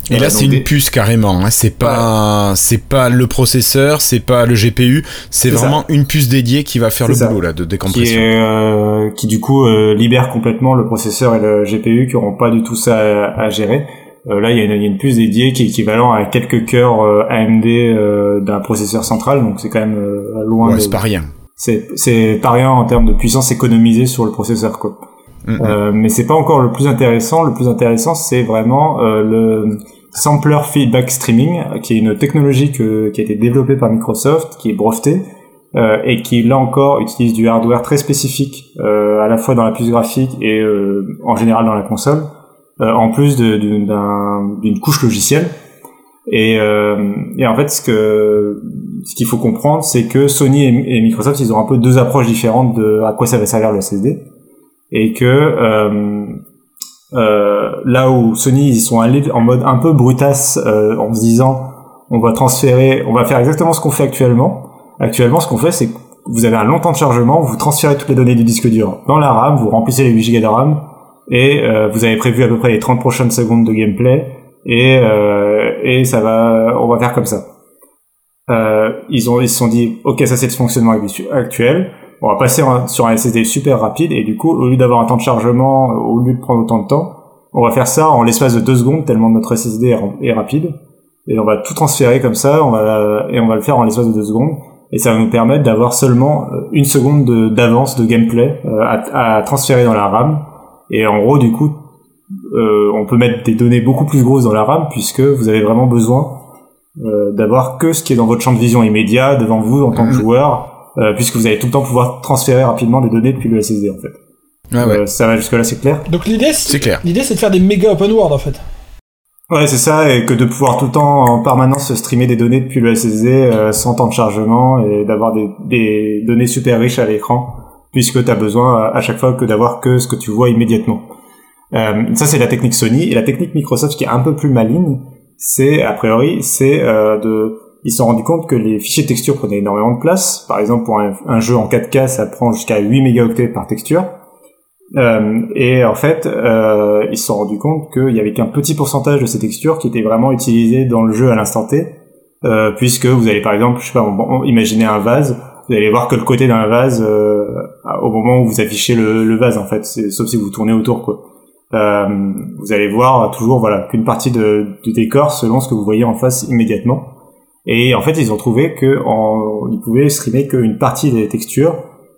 Et là, c'est une puce carrément. Hein. C'est pas, c'est pas le processeur, c'est pas le GPU, c'est vraiment une puce dédiée qui va faire le boulot là de décompression. Qui, euh, qui du coup euh, libère complètement le processeur et le GPU qui auront pas du tout ça à, gérer. Euh, là, il y, a une, puce dédiée qui est équivalent à quelques cœurs euh, AMD d'un processeur central, donc c'est quand même loin. Ouais, c'est pas rien. C'est pas rien en termes de puissance économisée sur le processeur quoi. Mm-hmm. Euh, mais c'est pas encore le plus intéressant. Le plus intéressant, c'est vraiment euh, le sampler feedback streaming, qui est une technologie qui a été développée par Microsoft, qui est brevetée euh, et qui là encore utilise du hardware très spécifique, euh, à la fois dans la puce graphique et euh, en général dans la console, en plus d'une couche logicielle. Et, et, en fait, ce que ce qu'il faut comprendre, c'est que Sony et, et, Microsoft, ils ont un peu deux approches différentes de à quoi ça va servir le SSD et que euh, euh, là où Sony ils sont allés en mode un peu brutasse euh, en se disant on va transférer, on va faire exactement ce qu'on fait actuellement. Actuellement, ce qu'on fait, c'est que vous avez un long temps de chargement, vous transférez toutes les données du disque dur dans la RAM, vous remplissez les 8 Go de RAM et euh, vous avez prévu à peu près les 30 prochaines secondes de gameplay et euh, et ça va, on va faire comme ça. Euh, ils ont ils se sont dit ok ça c'est le fonctionnement actuel on va passer sur un SSD super rapide et du coup au lieu d'avoir un temps de chargement au lieu de prendre autant de temps on va faire ça en l'espace de deux secondes tellement notre SSD est, rapide. Et on va tout transférer comme ça on va et on va le faire en l'espace de deux secondes. Et ça va nous permettre d'avoir seulement euh, une seconde d'avance de, gameplay euh, à, à, transférer dans la RAM. Et en gros du coup euh, on peut mettre des données beaucoup plus grosses dans la RAM puisque vous avez vraiment besoin euh, d'avoir que ce qui est dans votre champ de vision immédiat devant vous en tant que mhm. joueur, euh, puisque vous allez tout le temps pouvoir transférer rapidement des données depuis le SSD en fait. Ah ouais. ça va jusque là, c'est clair. Donc l'idée, c'est clair. L'idée, c'est de faire des méga open world en fait. Ouais, c'est ça, et que de pouvoir tout le temps en permanence streamer des données depuis le SSD sans temps de chargement et d'avoir des, des données super riches à l'écran, puisque tu as besoin à chaque fois que d'avoir que ce que tu vois immédiatement. Euh, ça, c'est la technique Sony. Et la technique Microsoft qui est un peu plus maligne, c'est, a priori, c'est euh, de... Ils se sont rendus compte que les fichiers texture prenaient énormément de place. Par exemple, pour un, jeu en 4K, ça prend jusqu'à 8 mégaoctets par texture. Euh, et en fait, euh, ils se sont rendus compte qu'il y avait qu'un petit pourcentage de ces textures qui étaient vraiment utilisées dans le jeu à l'instant T, euh, puisque vous allez par exemple, je sais pas, imaginer un vase, vous allez voir que le côté d'un vase euh, au moment où vous affichez le, vase en fait, sauf si vous tournez autour quoi. Vous allez voir toujours voilà qu'une partie du décor selon ce que vous voyez en face immédiatement. Et en fait, ils ont trouvé que en, ils pouvaient streamer qu'une partie des textures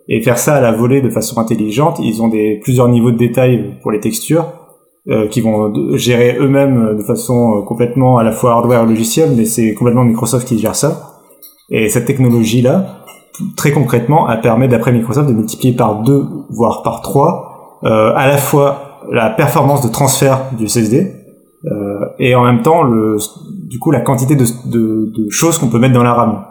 et faire ça à la volée de façon intelligente. Ils ont des plusieurs niveaux de détail pour les textures euh, qui vont gérer eux-mêmes de façon euh, complètement à la fois hardware et logiciel, mais c'est complètement Microsoft qui gère ça. Et cette technologie-là, très concrètement, a permis d'après Microsoft de multiplier par deux, voire par trois, euh, à la fois la performance de transfert du SSD euh, et en même temps le du coup la quantité de, de, de choses qu'on peut mettre dans la RAM.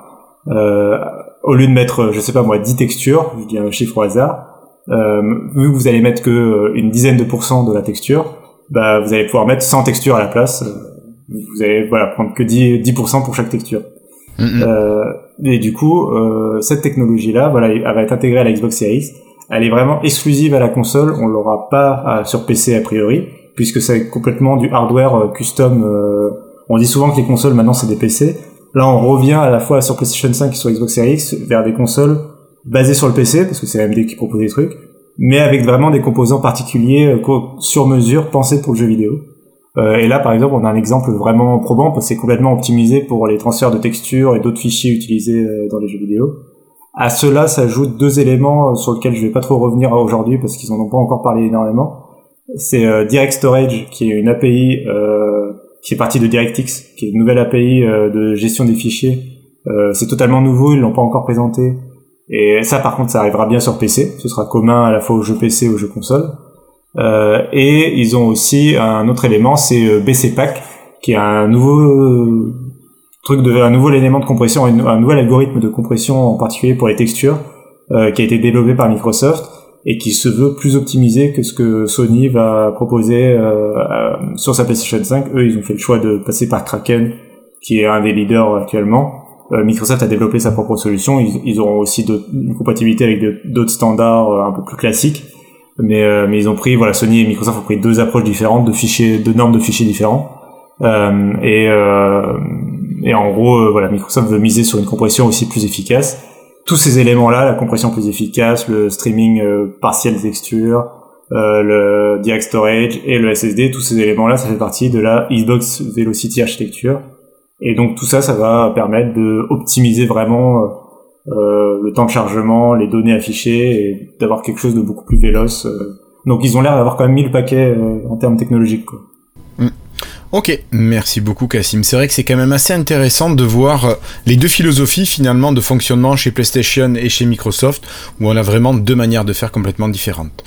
Euh, au lieu de mettre je sais pas moi 10 textures, je dis un chiffre au hasard, euh, vu que vous allez mettre que euh, une dizaine de pourcents de la texture, bah vous allez pouvoir mettre 100 textures à la place. Euh, vous allez voilà prendre que 10 10% pour chaque texture. Euh, et du coup, euh, cette technologie-là, voilà, elle va être intégrée à la Xbox Series elle est vraiment exclusive à la console, on l'aura pas sur PC a priori, puisque c'est complètement du hardware euh, custom. Euh, on dit souvent que les consoles maintenant c'est des PC. Là on revient à la fois sur PlayStation 5 et sur Xbox Series X vers des consoles basées sur le PC, parce que c'est AMD qui propose des trucs, mais avec vraiment des composants particuliers euh, sur mesure pensés pour le jeu vidéo. et là, par exemple, on a un exemple vraiment probant parce que c'est complètement optimisé pour les transferts de textures et d'autres fichiers utilisés dans les jeux vidéo. À cela s'ajoutent deux éléments euh, sur lesquels je vais pas trop revenir aujourd'hui parce qu'ils en ont pas encore parlé énormément. C'est euh, Direct Storage qui est une API euh, qui est partie de DirectX, qui est une nouvelle API euh, de gestion des fichiers. c'est totalement nouveau, ils l'ont pas encore présenté. Et ça par contre ça arrivera bien sur PC, ce sera commun à la fois aux jeux PC et aux jeux console. et ils ont aussi un autre élément, c'est BC Pack, qui est un nouveau truc de un nouvel élément de compression, un nouvel algorithme de compression en particulier pour les textures euh, qui a été développé par Microsoft et qui se veut plus optimisé que ce que Sony va proposer euh, sur sa PlayStation 5. Eux, ils ont fait le choix de passer par Kraken, qui est un des leaders actuellement. Euh, Microsoft a développé sa propre solution. Ils, ils auront aussi une compatibilité avec d'autres standards euh, un peu plus classiques. Mais, euh, mais ils ont pris, voilà, Sony et Microsoft ont pris deux approches différentes de fichiers, de normes de fichiers différents. et et en gros, voilà, Microsoft veut miser sur une compression aussi plus efficace. Tous ces éléments-là, la compression plus efficace, le streaming euh, partiel des textures, euh, le direct storage et le SSD, tous ces éléments-là, ça fait partie de la Xbox Velocity architecture. Et donc tout ça, ça va permettre de optimiser vraiment euh, le temps de chargement, les données affichées et d'avoir quelque chose de beaucoup plus véloce. Donc ils ont l'air d'avoir quand même mis le paquet en termes technologiques. Quoi. Ok, merci beaucoup Cassim. C'est vrai que c'est quand même assez intéressant de voir euh, les deux philosophies finalement de fonctionnement chez PlayStation et chez Microsoft, où on a vraiment deux manières de faire complètement différentes.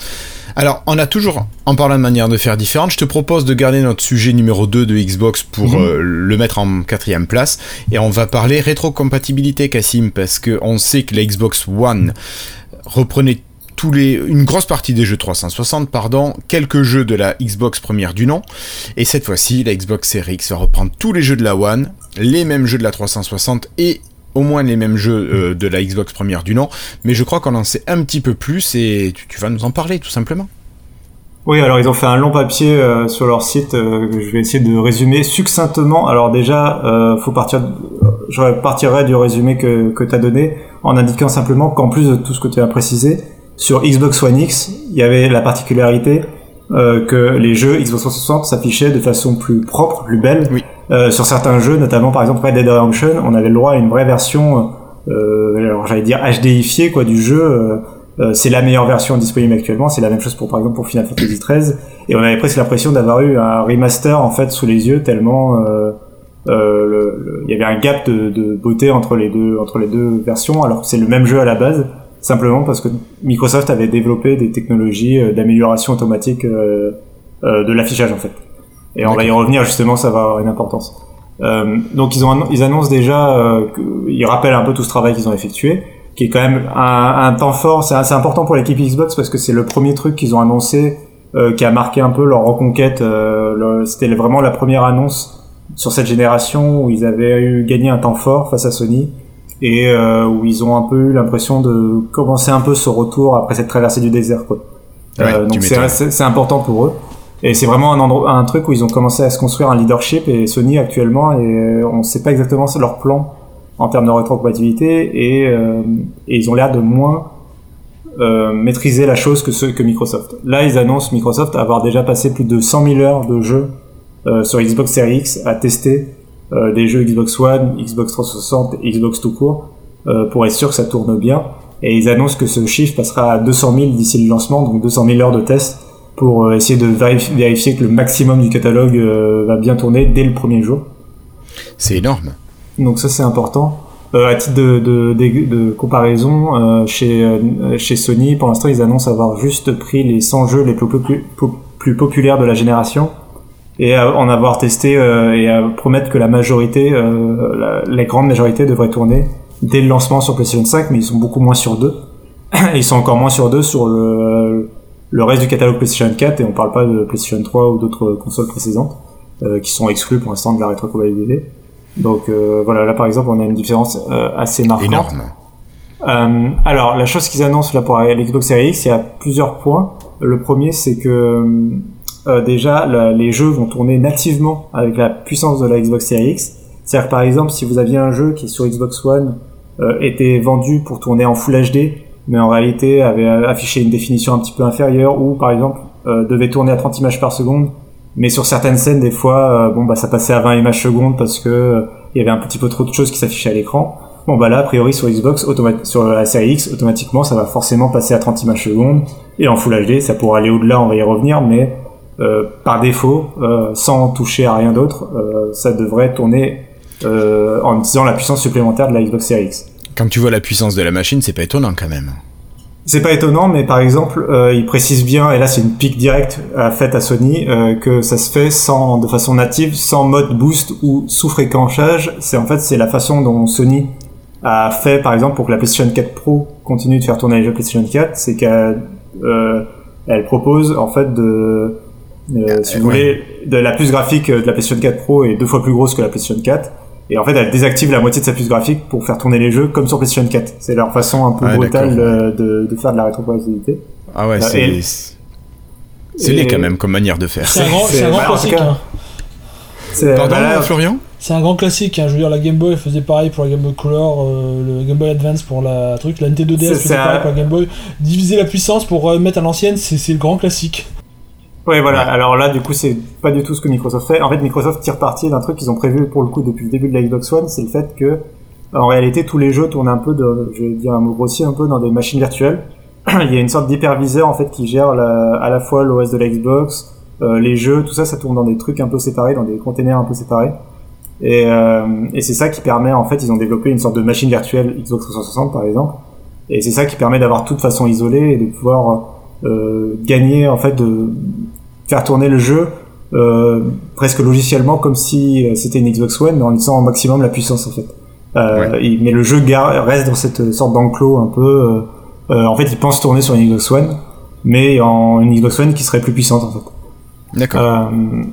Alors, on a toujours, en parlant de manières de faire différentes, je te propose de garder notre sujet numéro 2 de Xbox pour mhm. euh, le mettre en quatrième place, et on va parler rétrocompatibilité Cassim, parce qu'on sait que la Xbox One reprenait les, une grosse partie des jeux 360, pardon, quelques jeux de la Xbox première du nom, et cette fois-ci, la Xbox Series X va reprendre tous les jeux de la One, les mêmes jeux de la 360 et au moins les mêmes jeux euh, de la Xbox première du nom, mais je crois qu'on en sait un petit peu plus et tu, vas nous en parler tout simplement. Oui, alors ils ont fait un long papier euh, sur leur site euh, que je vais essayer de résumer succinctement. Alors déjà, euh, faut partir, je partirais du résumé que, que tu as donné en indiquant simplement qu'en plus de tout ce que tu as précisé, sur Xbox One X, il y avait la particularité euh, que les jeux Xbox 360 s'affichaient de façon plus propre, plus belle. Oui. Euh, sur certains jeux, notamment par exemple Red Dead Redemption, on avait le droit à une vraie version, euh, alors j'allais dire HDifiée quoi du jeu. Euh, c'est la meilleure version disponible actuellement. C'est la même chose pour par exemple pour Final Fantasy XIII. Et on avait presque l'impression d'avoir eu un remaster en fait sous les yeux tellement euh, euh, il y avait un gap de, de, beauté entre les deux entre les deux versions alors que c'est le même jeu à la base simplement parce que Microsoft avait développé des technologies d'amélioration automatique euh, de l'affichage en fait et on va y revenir justement ça va avoir une importance euh, donc ils ont ils annoncent déjà euh, ils rappellent un peu tout ce travail qu'ils ont effectué qui est quand même un, un temps fort. C'est assez important pour l'équipe Xbox parce que c'est le premier truc qu'ils ont annoncé euh, qui a marqué un peu leur reconquête. Euh, C'était vraiment la première annonce sur cette génération où ils avaient eu gagné un temps fort face à Sony et euh, où ils ont un peu eu l'impression de commencer un peu ce retour après cette traversée du désert. Quoi. Ouais, euh, donc c'est important pour eux. Et c'est vraiment un, endroit, un truc où ils ont commencé à se construire un leadership et Sony actuellement et on ne sait pas exactement leur plan en termes de rétrocompatibilité et, euh, et ils ont l'air de moins euh, maîtriser la chose que ceux que Microsoft. Là, ils annoncent Microsoft avoir déjà passé plus de 100 000 heures de jeu euh, sur Xbox Series X à tester euh, des jeux Xbox One, Xbox 360, Xbox tout court euh, pour être sûr que ça tourne bien. Et ils annoncent que ce chiffre passera à 200 000 d'ici le lancement, donc 200 000 heures de test pour euh, essayer de vérifier que le maximum du catalogue va bien tourner dès le premier jour. C'est énorme. Donc ça c'est important. Euh, à titre de, de, de, de comparaison, euh, chez, euh, chez Sony, pour l'instant ils annoncent avoir juste pris les 100 jeux les plus, plus, plus populaires de la génération et à en avoir testé euh, et à promettre que la majorité, euh, la, la, grande majorité devrait tourner dès le lancement sur PlayStation 5, mais ils sont beaucoup moins sur deux. ils sont encore moins sur deux sur le, le reste du catalogue PlayStation 4 et on parle pas de PlayStation 3 ou d'autres consoles précédentes euh, qui sont exclues pour l'instant de la rétrocompatibilité. Donc euh, voilà, là par exemple, on a une différence euh, assez marquante. Énorme. Euh, alors, la chose qu'ils annoncent là pour l'Xbox Series X, il y a plusieurs points. Le premier, c'est que euh, déjà, les jeux vont tourner nativement avec la puissance de la Xbox Series X. C'est-à-dire par exemple, si vous aviez un jeu qui sur Xbox One euh, était vendu pour tourner en Full HD, mais en réalité avait affiché une définition un petit peu inférieure, ou par exemple devait tourner à 30 images par seconde, mais sur certaines scènes des fois euh, bon bah ça passait à 20 images secondes parce que euh, il y avait un petit peu trop de choses qui s'affichaient à l'écran bon bah là a priori sur Xbox sur la série X automatiquement ça va forcément passer à 30 images secondes et en Full HD ça pourra aller au-delà on va y revenir mais euh, par défaut euh, sans toucher à rien d'autre euh, ça devrait tourner en utilisant la puissance supplémentaire de la Xbox Series X. Quand tu vois la puissance de la machine c'est pas étonnant quand même. C'est pas étonnant, mais par exemple, euh, il précise bien, et là c'est une pique directe euh, faite à Sony, euh, que ça se fait sans, de façon native, sans mode boost ou sous fréquenchage. C'est en fait c'est la façon dont Sony a fait, par exemple, pour que la PlayStation 4 Pro continue de faire tourner les jeux PlayStation 4, c'est qu'elle euh, elle propose en fait de, euh, si vous voulez, de la puce graphique de la PlayStation 4 Pro est deux fois plus grosse que la PlayStation 4 et en fait elle désactive la moitié de sa puce graphique pour faire tourner les jeux comme sur PlayStation 4. C'est leur façon un peu Ah, brutale d'accord. de, de faire de la rétrocompatibilité. Ah ouais, Euh, c'est. et- C'est laid et- quand même comme manière de faire. C'est un grand, C'est- c'est un grand bah, classique. cas, hein. C'est- Pardon, bah là, Florian C'est un grand classique. hein. Je veux dire, la Game Boy faisait pareil pour la Game Boy Color, euh, le Game Boy Advance pour la truc, la NT2DS C'est faisait ça. pareil pour la Game Boy. Diviser la puissance pour remettre à l'ancienne, c'est c'est le grand classique. Ouais, voilà. Alors là, du coup, c'est pas du tout ce que Microsoft fait. En fait, Microsoft tire parti d'un truc qu'ils ont prévu pour le coup depuis le début de la Xbox One, c'est le fait que, en réalité, tous les jeux tournent un peu de, je vais dire un mot grossier, un peu dans des machines virtuelles. Il y a une sorte d'hyperviseur en fait qui gère la- à la fois l'OS de la Xbox, euh, les jeux, tout ça, ça tourne dans des trucs un peu séparés, dans des containers un peu séparés. Et, euh, et c'est ça qui permet, en fait, ils ont développé une sorte de machine virtuelle Xbox 360 par exemple. Et c'est ça qui permet d'avoir tout de façon isolée et de pouvoir euh, gagner, en fait, de faire tourner le jeu euh, presque logiciellement comme si euh, c'était une Xbox One, mais en utilisant au maximum la puissance en fait. Euh, mais le jeu reste dans cette sorte d'enclos un peu. euh, euh, en fait, il pense tourner sur une Xbox One, mais en une Xbox One qui serait plus puissante en fait. D'accord. Euh,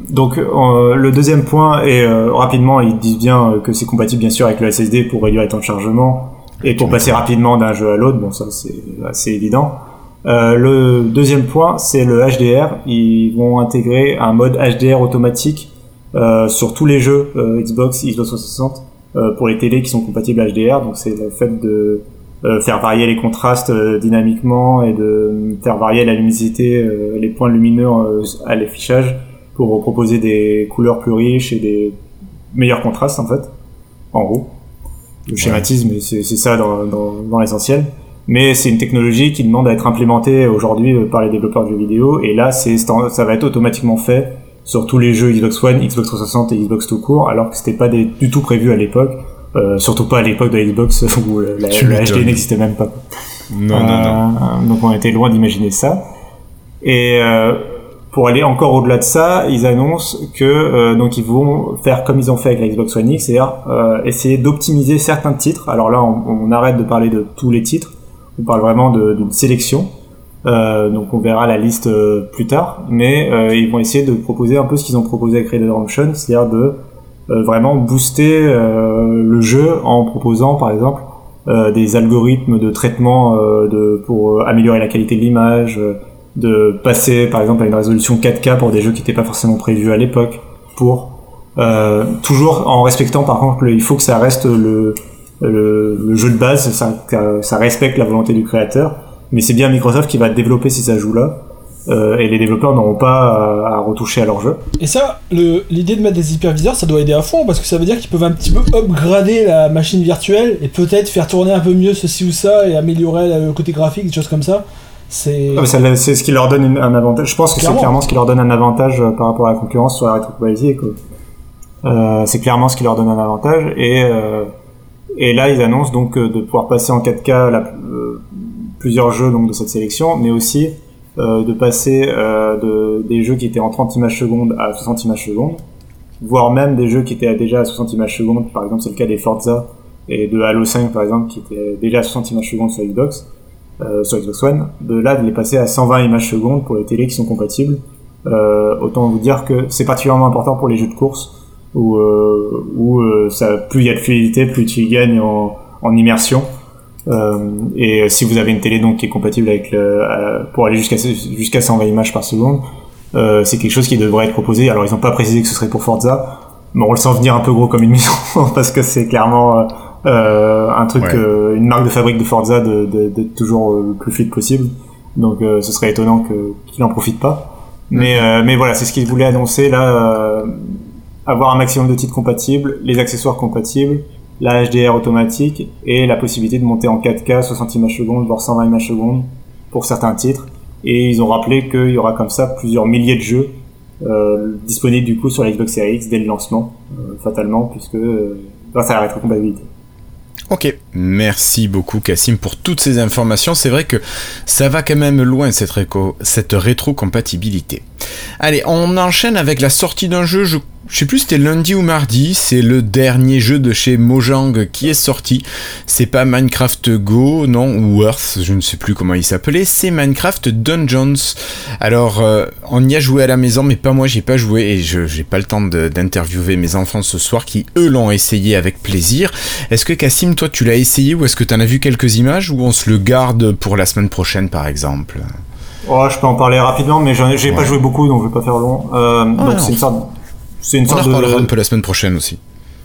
donc euh, le deuxième point et euh, rapidement ils disent bien euh, que c'est compatible bien sûr avec le SSD pour réduire les temps de chargement et pour passer rapidement d'un jeu à l'autre bon ça c'est assez évident le deuxième point, c'est le HDR. Ils vont intégrer un mode HDR automatique sur tous les jeux Xbox, Xbox 360 pour les télés qui sont compatibles HDR. Donc c'est le fait de faire varier les contrastes dynamiquement et de faire varier la luminosité, les points lumineux à l'affichage pour proposer des couleurs plus riches et des meilleurs contrastes en fait, en gros. Le schématisme, c'est ça dans, dans, dans l'essentiel. Mais c'est une technologie qui demande à être implémentée aujourd'hui par les développeurs de jeux vidéo, et là, c'est ça va être automatiquement fait sur tous les jeux Xbox One, Xbox 360 et Xbox tout court, alors que c'était pas des, du tout prévu à l'époque, euh, surtout pas à l'époque de Xbox où la, HD n'existait même pas. Non, non, non. Euh, donc on était loin d'imaginer ça. Et euh, pour aller encore au-delà de ça, ils annoncent que euh, donc ils vont faire comme ils ont fait avec la Xbox One X, c'est-à-dire euh, essayer d'optimiser certains titres. Alors là, on, arrête de parler de tous les titres, on parle vraiment d'une sélection. Euh, donc on verra la liste plus tard, mais ils vont essayer de proposer un peu ce qu'ils ont proposé avec Red Dead Redemption, c'est-à-dire de vraiment booster le jeu en proposant par exemple des algorithmes de traitement de, pour améliorer la qualité de l'image de passer par exemple à une résolution 4K pour des jeux qui n'étaient pas forcément prévus à l'époque, pour euh, toujours en respectant par contre, il faut que ça reste le, le, jeu de base, ça, ça respecte la volonté du créateur, mais c'est bien Microsoft qui va développer ces ajouts-là. Euh, et les développeurs n'auront pas à, retoucher à leur jeu. Et ça, l'idée de mettre des hyperviseurs, ça doit aider à fond parce que ça veut dire qu'ils peuvent un petit peu upgrader la machine virtuelle et peut-être faire tourner un peu mieux ceci ou ça et améliorer le côté graphique, des choses comme ça. Ah, c'est ce qui leur donne un avantage. Je pense que c'est clairement ce qui leur donne un avantage euh, par rapport à la concurrence sur la rétrocompatibilité. Euh, c'est clairement ce qui leur donne un avantage. Et, euh, et là, ils annoncent donc euh, de pouvoir passer en 4K la, plusieurs jeux donc de cette sélection, mais aussi de passer de, des jeux qui étaient en 30 images secondes à 60 images secondes, voire même des jeux qui étaient déjà à 60 images secondes. Par exemple, c'est le cas des Forza et de Halo 5 par exemple, qui étaient déjà à 60 images secondes sur Xbox euh, sur Xbox One, de là de les passer à 120 images secondes pour les télés qui sont compatibles. Euh, autant vous dire que c'est particulièrement important pour les jeux de course où, euh, où euh, ça, plus il y a de fluidité, plus tu gagnes en, en immersion. Euh, et si vous avez une télé donc qui est compatible avec le, pour aller jusqu'à jusqu'à 120 images par seconde, euh, c'est quelque chose qui devrait être proposé. Alors ils n'ont pas précisé que ce serait pour Forza, mais on le sent venir un peu gros comme une mission parce que c'est clairement euh, un truc, euh, une marque de fabrique de Forza de, de, toujours euh, le plus fluide possible. Donc ce serait étonnant qu'il en profite pas. Mais mais voilà, c'est ce qu'ils voulaient annoncer là. Avoir un maximum de titres compatibles, les accessoires compatibles, la HDR automatique et la possibilité de monter en 4K 60 images secondes voire 120 images secondes pour certains titres. Et ils ont rappelé qu'il y aura comme ça plusieurs milliers de jeux euh, disponibles du coup sur la Xbox Series X dès le lancement, fatalement, puisque grâce à la rétrocompatibilité. Ok, merci beaucoup Cassim pour toutes ces informations. C'est vrai que ça va quand même loin cette, cette rétrocompatibilité. Allez, on enchaîne avec la sortie d'un jeu, je je sais plus c'était lundi ou mardi, c'est le dernier jeu de chez Mojang qui est sorti. C'est pas Minecraft Go, non, ou Earth, je ne sais plus comment il s'appelait, c'est Minecraft Dungeons. Alors, euh, on y a joué à la maison, mais pas moi, j'ai pas joué et je j'ai pas le temps d'interviewer mes enfants ce soir qui eux l'ont essayé avec plaisir. Est-ce que Cassim, toi tu l'as essayé ou est-ce que tu en as vu quelques images ou on se le garde pour la semaine prochaine par exemple? Oh, je peux en parler rapidement, mais j'ai pas joué beaucoup, donc je vais pas faire long. Euh, ah, donc c'est une sorte c'est une On sorte en reparlera un peu la semaine prochaine aussi.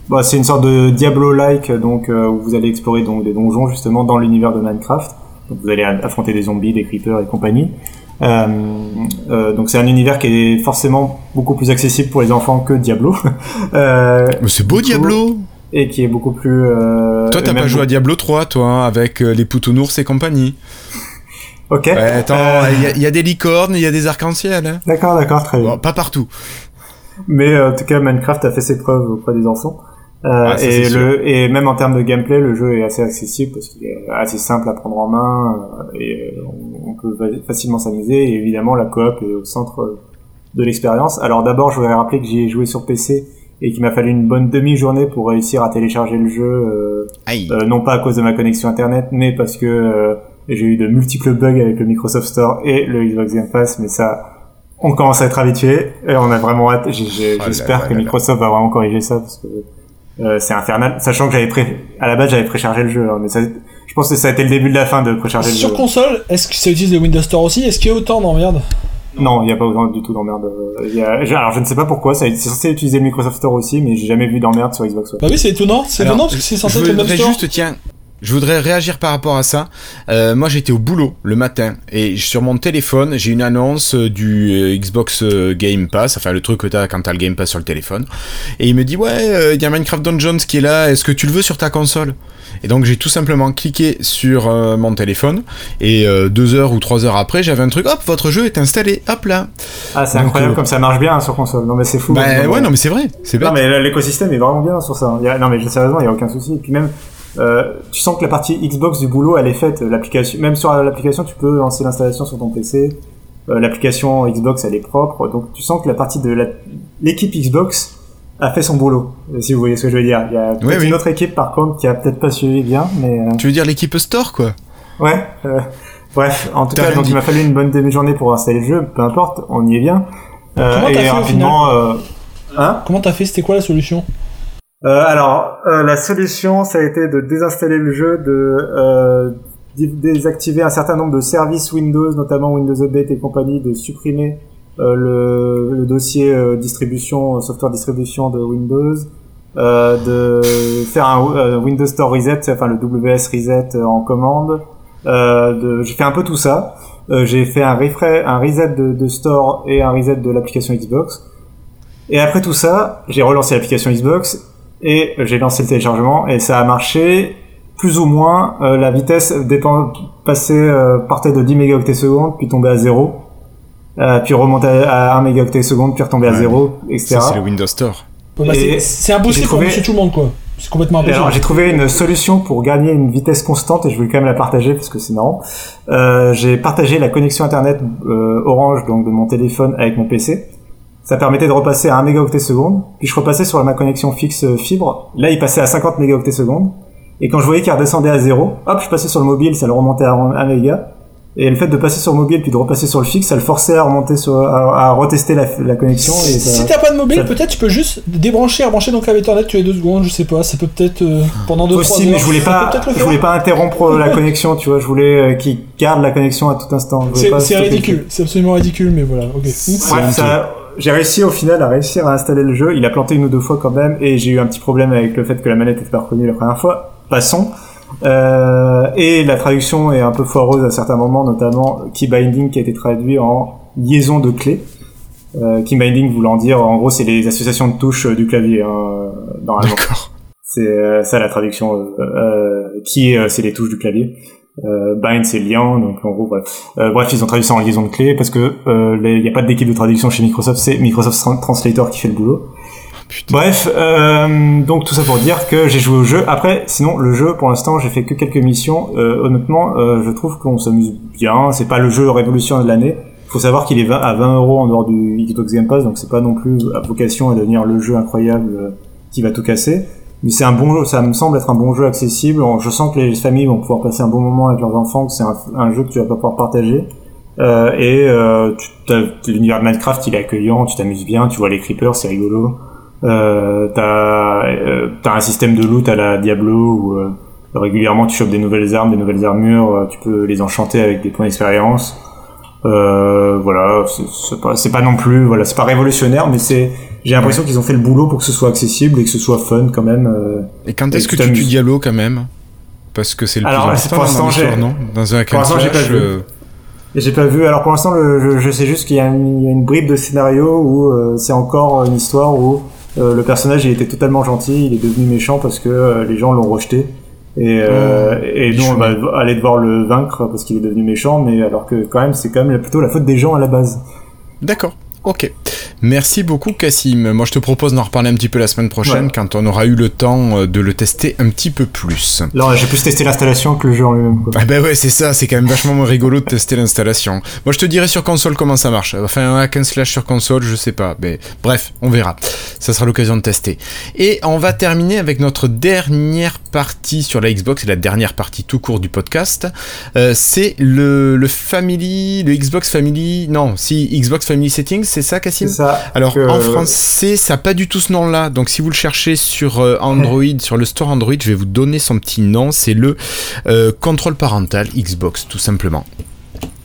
Bah, c'est une sorte de Diablo-like, donc euh, où vous allez explorer donc des donjons justement dans l'univers de Minecraft. Donc vous allez affronter des zombies, des creepers et compagnie. Euh, euh, donc c'est un univers qui est forcément beaucoup plus accessible pour les enfants que Diablo. Mais c'est beau Diablo Et qui est beaucoup plus... Toi t'as pas joué à Diablo 3 toi, hein, avec les poutounours et compagnie Ok. Ouais, attends, il y, a des licornes, il y a des arcs-en-ciel. Hein. D'accord, d'accord, très bien. pas partout. Mais euh, en tout cas, Minecraft a fait ses preuves auprès des enfants. Euh, ah, et, le, et même en termes de gameplay, le jeu est assez accessible parce qu'il est assez simple à prendre en main euh, et on, peut facilement s'amuser. Et évidemment, la coop est au centre de l'expérience. Alors d'abord, je voudrais rappeler que j'y ai joué sur PC et qu'il m'a fallu une bonne demi-journée pour réussir à télécharger le jeu. Euh, euh, non pas à cause de ma connexion internet, mais parce que j'ai eu de multiples bugs avec le Microsoft Store et le Xbox Game Pass. Mais ça, on commence à être habitué et on a vraiment hâte. Oh j'espère que Microsoft va vraiment corriger ça parce que euh, c'est infernal. Sachant que j'avais pré... à la base j'avais préchargé le jeu, hein, mais ça... je pense que ça a été le début de la fin de précharger le Sur jeu. console, est-ce que ça utilise le Windows Store aussi? Est-ce qu'il y a autant d'emmerdes? Non, il n'y a pas autant du tout d'emmerde. A- Alors, je ne sais pas pourquoi, ça- c'est censé utiliser le Microsoft Store aussi, mais j'ai jamais vu d'emmerde sur Xbox One. Bah oui, c'est étonnant. C'est étonnant parce que c'est censé être le même store. juste, tiens, je voudrais réagir par rapport à ça. Euh, moi, j'étais au boulot le matin et sur mon téléphone, j'ai une annonce euh, du euh, Xbox euh, Game Pass, enfin le truc que t'as quand t'as le Game Pass sur le téléphone. Et il me dit ouais, euh, il y a Minecraft Dungeons qui est là. Est-ce que tu le veux sur ta console? Et donc j'ai tout simplement cliqué sur mon téléphone et deux heures ou trois heures après, j'avais un truc. Hop, votre jeu est installé. Hop là. Ah, c'est incroyable comme ça marche bien hein, sur console. Non, mais c'est fou. Bah hein, ouais, non mais c'est vrai. C'est. Non mais l'écosystème est vraiment bien sur ça. Il y a- non mais sérieusement, il y a aucun souci. Et puis même, euh, tu sens que la partie Xbox du boulot, elle est faite. L'application, même sur l'application, tu peux lancer l'installation sur ton PC. Euh, l'application Xbox, elle est propre. Donc tu sens que la partie de la- l'équipe Xbox a fait son boulot. euh, Si vous voyez ce que je veux dire. Il y a peut-être Oui, oui. une autre équipe par contre qui a peut-être pas suivi bien, mais euh, Tu veux dire l'équipe Store quoi? Ouais. euh, bref, en tout T'as cas, donc dit. il m'a fallu une bonne demi-journée pour installer le jeu. Peu importe, on y est bien. Euh, Comment t'as et fait au rapidement, euh, hein? Comment t'as fait? C'était quoi la solution? Euh, alors, euh, la solution, ça a été de désinstaller le jeu, de euh, dé- désactiver un certain nombre de services Windows, notamment Windows Update et compagnie, de supprimer euh, le, le dossier euh, distribution, software distribution de Windows, de faire un Windows Store Reset, enfin le WS Reset en commande. Euh, j'ai fait un peu tout ça. Euh, j'ai fait un, refresh, un reset de, de Store et un reset de l'application Xbox. Et après tout ça, j'ai relancé l'application Xbox et j'ai lancé le téléchargement et ça a marché plus ou moins. Euh, la vitesse dépend, passait, euh, partait de 10 mégaoctets secondes, puis tombait à 0. Euh, puis remontait à 1 mégaoctet seconde, puis retombait à Ouais, 0, etc. Ça c'est le Windows Store. Bah, Et c'est- impossible j'ai pour trouvé- monsieur tout le monde, quoi. C'est complètement impossible. alors j'ai trouvé une solution pour gagner une vitesse constante et je voulais quand même la partager parce que c'est marrant. Euh, j'ai partagé la connexion internet euh, Orange donc de mon téléphone avec mon PC. Ça permettait de repasser à 1 mégaoctet seconde. Puis je repassais sur ma connexion fixe euh, fibre. Là il passait à 50 mégaoctets seconde. Et quand je voyais qu'il redescendait à 0, hop je passais sur le mobile, ça le remontait à 1 méga. Et le fait de passer sur le mobile puis de repasser sur le fixe, ça le forçait à remonter sur, à, à retester la, la connexion. Et Si t'as pas de mobile, ça- peut-être tu peux juste débrancher, rebrancher ton câble Ethernet tous les deux secondes, je sais pas, ça peut peut-être euh, pendant 2-3 heures. Possible, mais je voulais pas, je voulais pas interrompre la connexion, tu vois, je voulais euh, qu'il garde la connexion à tout instant. C'est ridicule, c'est absolument ridicule, mais voilà, ok. Bref, ça- j'ai réussi au final à réussir à installer le jeu. Il a planté une ou deux fois quand même, et j'ai eu un petit problème avec le fait que la manette était pas reconnue la première fois. Passons. Euh, et la traduction est un peu foireuse à certains moments, notamment key binding qui a été traduit en liaison de clés. Euh, key binding voulant dire, en gros, c'est les associations de touches euh, du clavier, hein, normalement. D'accord. C'est euh, ça la traduction. Euh, euh, qui euh, c'est les touches du clavier. Euh, bind c'est lien. Donc en gros bref. Euh, bref ils ont traduit ça en liaison de clés parce que euh, il n'y a pas d'équipe de traduction chez Microsoft. C'est Microsoft Tran- Translator qui fait le boulot. Putain. Bref, euh, donc tout ça pour dire que j'ai joué au jeu. Après, sinon le jeu, pour l'instant, j'ai fait que quelques missions. Euh, honnêtement, euh, je trouve qu'on s'amuse bien. C'est pas le jeu révolutionnaire de l'année. Faut savoir qu'il est 20 à 20 euros en dehors du Xbox Game Pass, donc c'est pas non plus à vocation à devenir le jeu incroyable euh, qui va tout casser. Mais c'est un bon jeu, ça me semble être un bon jeu accessible. Je sens que les familles vont pouvoir passer un bon moment avec leurs enfants, que c'est un, jeu que tu vas pas pouvoir partager. Euh, et euh, l'univers de Minecraft, il est accueillant, tu t'amuses bien, tu vois les creepers, c'est rigolo. Euh, t'as euh, un système de loot à la Diablo où euh, régulièrement tu chopes des nouvelles armes, des nouvelles armures, euh, tu peux les enchanter avec des points d'expérience. Euh, voilà, c'est- pas, c'est pas non plus, voilà, c'est pas révolutionnaire, mais c'est, j'ai l'impression qu'ils ont fait le boulot pour que ce soit accessible et que ce soit fun quand même. euh. Et quand est-ce que tu t'amuses. Diablo quand même? Parce que c'est le Alors, plus important pour dans non? Dans un Pour l'instant, j'ai pas vu. euh, Et J'ai pas vu. Alors pour l'instant, je, je sais juste qu'il y, a une il y a une bribe de scénario où euh, c'est encore une histoire où euh, le personnage il était totalement gentil, il est devenu méchant parce que les gens l'ont rejeté. Et, euh, et nous, on va aller devoir le vaincre parce qu'il est devenu méchant, mais alors que quand même, c'est quand même plutôt la faute des gens à la base. D'accord. Ok. Merci beaucoup, Cassim. Moi, je te propose d'en reparler un petit peu la semaine prochaine Ouais. quand on aura eu le temps euh, de le tester un petit peu plus. Là, j'ai plus testé l'installation que le jeu en lui-même. Ah bah ouais, c'est ça, c'est quand même vachement moins rigolo de tester l'installation. Moi je te dirai sur console comment ça marche. Enfin un hack and slash sur console, je sais pas. Mais bref, on verra. Ça sera l'occasion de tester. Et on va terminer avec notre dernière partie sur la Xbox, et la dernière partie tout court du podcast. Euh, c'est le, le Family, le Xbox Family, non, si Xbox Family Settings, c'est ça, Cassim ça. Alors en français, ça n'a pas du tout ce nom-là. Donc si vous le cherchez sur euh, Android, sur le store Android, je vais vous donner son petit nom. C'est le euh, contrôle parental Xbox, tout simplement.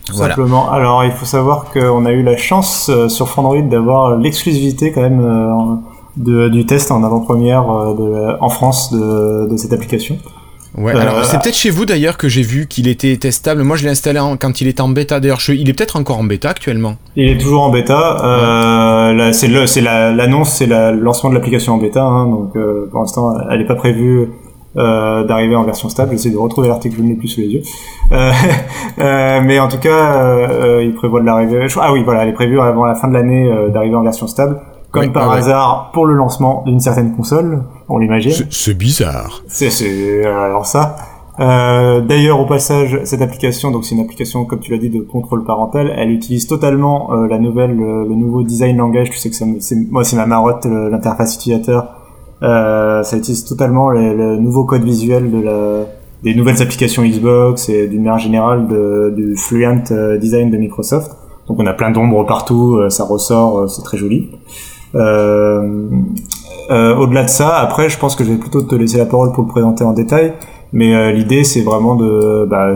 Tout simplement. Alors il faut savoir qu'on a eu la chance euh, sur Android d'avoir l'exclusivité quand même de, du test en avant-première en France de, de cette application. Ouais, alors c'est peut-être chez vous d'ailleurs que j'ai vu qu'il était testable. Moi je l'ai installé quand il était en bêta. D'ailleurs, il est peut-être encore en bêta actuellement. Il est toujours en bêta. Euh, c'est le, c'est l'annonce, c'est le lancement de l'application en bêta. Hein, donc euh, pour l'instant, elle n'est pas prévue euh, d'arriver en version stable. J'essaie de retrouver l'article, je ne l'ai plus sous les yeux. Euh, euh, mais en tout cas, euh, il prévoit de l'arriver. Ah oui, voilà, elle est prévue avant la fin de l'année d'arriver en version stable comme par hasard pour le lancement d'une certaine console, on l'imagine. C'est bizarre. C'est alors ça. Euh, D'ailleurs, au passage, cette application, donc c'est une application, comme tu l'as dit, de contrôle parental, elle utilise totalement euh, la nouvelle, le, nouveau design langage. Tu sais que c'est, moi, c'est ma marotte, l'interface utilisateur. Euh, ça utilise totalement le, nouveau code visuel de la, des nouvelles applications Xbox et d'une manière générale de, du Fluent euh, Design de Microsoft. Donc on a plein d'ombres partout, euh, ça ressort, c'est très joli. Euh, euh, Au-delà de ça, après, je pense que je vais plutôt te laisser la parole pour le présenter en détail. Mais euh, l'idée, c'est vraiment de bah,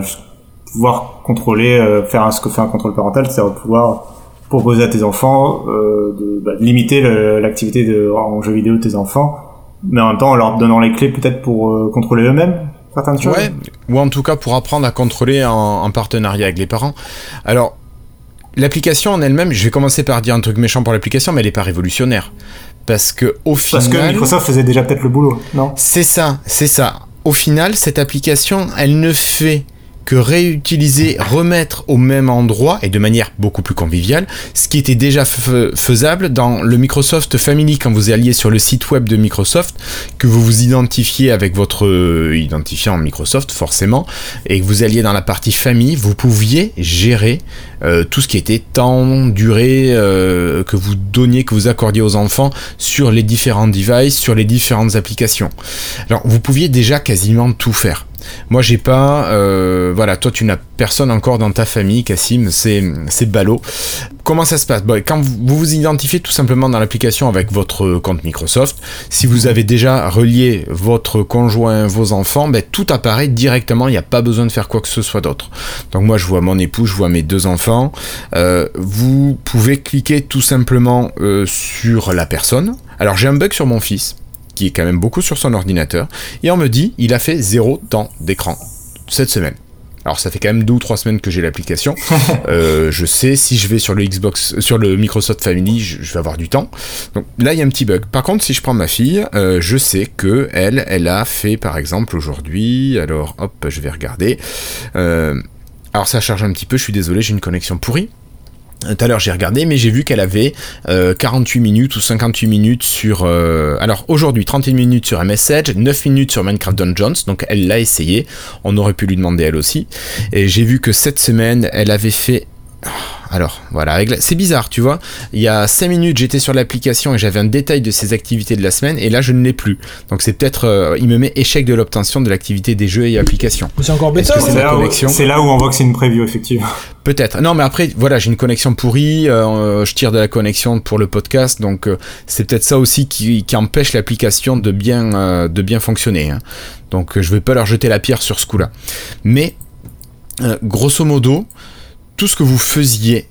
pouvoir contrôler, euh, faire ce que fait un contrôle parental, c'est-à-dire pouvoir proposer à tes enfants de, bah, limiter l'activité en jeu vidéo de tes enfants, mais en même temps en leur donnant les clés peut-être pour contrôler eux-mêmes certaines choses. Ouais, ou en tout cas pour apprendre à contrôler en, en partenariat avec les parents. Alors, l'application en elle-même, je vais commencer par dire un truc méchant pour l'application, mais elle n'est pas révolutionnaire. Parce que au final. Parce que Microsoft faisait déjà peut-être le boulot, non? C'est ça, c'est ça. Au final, cette application, elle ne fait que réutiliser, remettre au même endroit et de manière beaucoup plus conviviale, ce qui était déjà faisable dans le Microsoft Family quand vous alliez sur le site web de Microsoft, que vous vous identifiez avec votre euh, identifiant Microsoft forcément, et que vous alliez dans la partie famille, vous pouviez gérer euh, tout ce qui était temps, durée euh, que vous donniez, que vous accordiez aux enfants sur les différents devices, sur les différentes applications. Alors vous pouviez déjà quasiment tout faire. Moi, j'ai pas. Euh, voilà, toi, tu n'as personne encore dans ta famille, Cassim, c'est, ballot. Comment ça se passe Quand vous vous identifiez tout simplement dans l'application avec votre compte Microsoft, si vous avez déjà relié votre conjoint, vos enfants, ben, tout apparaît directement, il n'y a pas besoin de faire quoi que ce soit d'autre. Donc moi, je vois mon époux, je vois mes deux enfants. Euh, vous pouvez cliquer tout simplement euh, sur la personne. Alors j'ai un bug sur mon fils qui est quand même beaucoup sur son ordinateur, et on me dit il a fait zéro temps d'écran cette semaine. Alors ça fait quand même deux ou trois semaines que j'ai l'application. Euh, je sais si je vais sur le Xbox, sur le Microsoft Family, je, vais avoir du temps. Donc là il y a un petit bug. Par contre si je prends ma fille, euh, je sais que elle, elle a fait par exemple aujourd'hui. Alors hop, je vais regarder. Euh, alors ça charge un petit peu. Je suis désolé, j'ai une connexion pourrie. Tout à l'heure j'ai regardé, mais j'ai vu qu'elle avait 48 euh, minutes ou 58 minutes sur... Euh, alors aujourd'hui 31 minutes sur MSH, 9 minutes sur Minecraft Dungeons, donc elle l'a essayé, on aurait pu lui demander elle aussi. Et j'ai vu que cette semaine elle avait fait alors voilà, c'est bizarre, tu vois. Il y a 5 minutes, j'étais sur l'application et j'avais un détail de ses activités de la semaine, et là je ne l'ai plus. Donc c'est peut-être, euh, il me met échec de l'obtention de l'activité des jeux et applications. C'est encore bêta. C'est là, là, où on voit que c'est une preview, effectivement. Peut-être. Non, mais après, voilà, j'ai une connexion pourrie, euh, je tire de la connexion pour le podcast, donc euh, c'est peut-être ça aussi qui, empêche l'application de bien, de bien fonctionner. Hein. Donc je vais pas leur jeter la pierre sur ce coup-là. Mais grosso modo tout ce que vous faisiez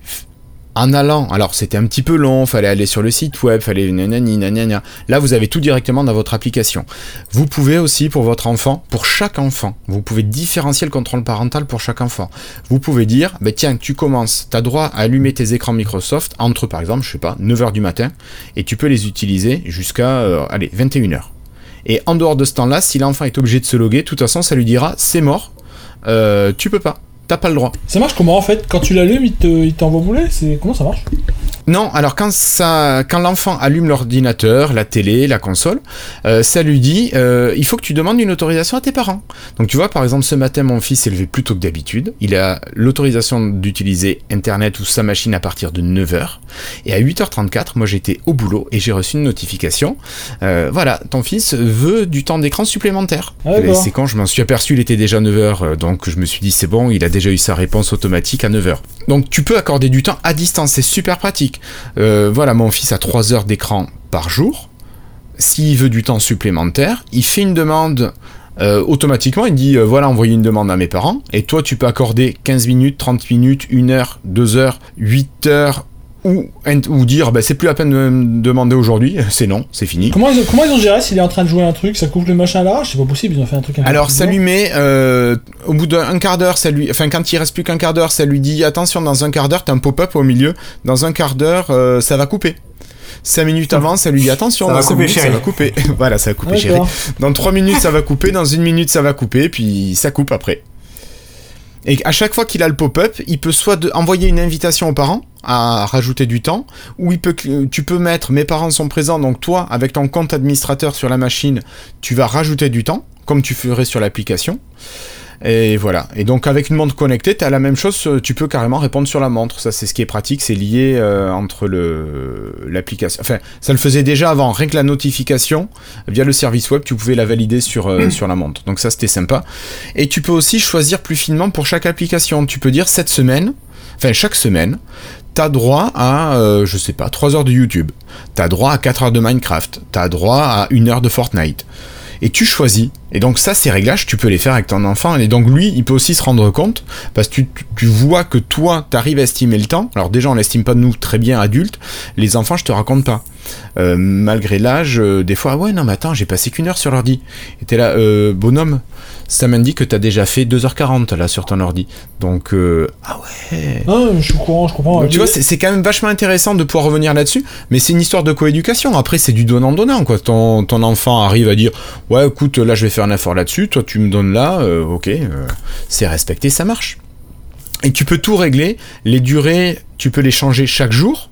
en allant, alors c'était un petit peu long, fallait aller sur le site web, fallait nanani, là vous avez tout directement dans votre application. Vous pouvez aussi pour votre enfant, pour chaque enfant, vous pouvez différencier le contrôle parental pour chaque enfant. Vous pouvez dire, bah, tiens, tu commences, tu as droit à allumer tes écrans Microsoft entre par exemple, je sais pas, 9h du matin, et tu peux les utiliser jusqu'à, euh, allez, 21h. Et en dehors de ce temps-là, si l'enfant est obligé de se loguer, de toute façon, ça lui dira, c'est mort, euh, tu peux pas t'as pas le droit. Ça marche comment en fait? Quand tu l'allumes, il t'envoie bouler? C'est comment ça marche? Non, alors quand ça, quand l'enfant allume l'ordinateur, la télé, la console, euh, ça lui dit, euh, il faut que tu demandes une autorisation à tes parents. Donc tu vois, par exemple, ce matin, mon fils s'est levé plus tôt que d'habitude. Il a l'autorisation d'utiliser Internet ou sa machine à partir de 9h. Et à 8h34, moi j'étais au boulot et j'ai reçu une notification. Euh, voilà, ton fils veut du temps d'écran supplémentaire. Ah, c'est quand je m'en suis aperçu, il était déjà 9h, donc je me suis dit, c'est bon, il a déjà eu sa réponse automatique à 9h. Donc tu peux accorder du temps à distance, c'est super pratique. Euh, voilà, mon fils a 3 heures d'écran par jour. S'il veut du temps supplémentaire, il fait une demande euh, automatiquement, il dit voilà, envoyer une demande à mes parents, et toi tu peux accorder 15 minutes, 30 minutes, 1 heure, 2 heures, 8 heures, ou, ou dire bah, c'est plus la peine de me demander aujourd'hui, c'est non, c'est fini. Comment ils, ont, comment ils ont géré s'il est en train de jouer un truc, ça coupe le machin à l'arrache? C'est pas possible, ils ont fait un truc. Un Alors ça lui met, euh, au bout d'un quart d'heure, ça lui, enfin quand il reste plus qu'un quart d'heure, ça lui dit attention, dans un quart d'heure, t'as un pop-up au milieu, dans un quart d'heure, euh, ça va couper. 5 minutes avant, ça lui dit attention, ça dans va 5 couper, minutes, ça va couper. voilà, ça va couper, chérie. Dans 3 minutes, ça va couper, dans 1 minute, ça va couper, puis ça coupe après. Et à chaque fois qu'il a le pop-up, il peut soit de- envoyer une invitation aux parents à rajouter du temps, ou il peut, tu peux mettre mes parents sont présents, donc toi, avec ton compte administrateur sur la machine, tu vas rajouter du temps, comme tu ferais sur l'application. Et voilà. Et donc avec une montre connectée, tu as la même chose, tu peux carrément répondre sur la montre. Ça c'est ce qui est pratique, c'est lié euh, entre le l'application. Enfin, ça le faisait déjà avant, rien que la notification via le service web, tu pouvais la valider sur euh, sur la montre. Donc ça c'était sympa. Et tu peux aussi choisir plus finement pour chaque application. Tu peux dire cette semaine, enfin chaque semaine, t'as droit à, euh, je sais pas, 3 heures de YouTube. T'as droit à 4 heures de Minecraft. T'as droit à 1 heure de Fortnite. Et tu choisis. Et donc ça, ces réglages, tu peux les faire avec ton enfant. Et donc lui, il peut aussi se rendre compte, parce que tu, vois que toi, t'arrives à estimer le temps. Alors déjà, on l'estime pas nous très bien adultes. Les enfants, je te raconte pas. Euh, malgré l'âge, euh, des fois, ah ouais, non, mais attends, j'ai passé qu'une heure sur l'ordi. Et t'es là, bonhomme, ça m'indique que t'as déjà fait 2h40 là sur ton ordi. Donc, euh, ah ouais. Ah, je suis au courant, je comprends. Donc, tu vois, c'est c'est quand même vachement intéressant de pouvoir revenir là-dessus, mais c'est une histoire de coéducation. Après, c'est du donnant-donnant, quoi. Ton, ton enfant arrive à dire Ouais, écoute, là, je vais faire un effort là-dessus, toi, tu me donnes là, euh, ok, euh, c'est respecté, ça marche. Et tu peux tout régler. Les durées, tu peux les changer chaque jour.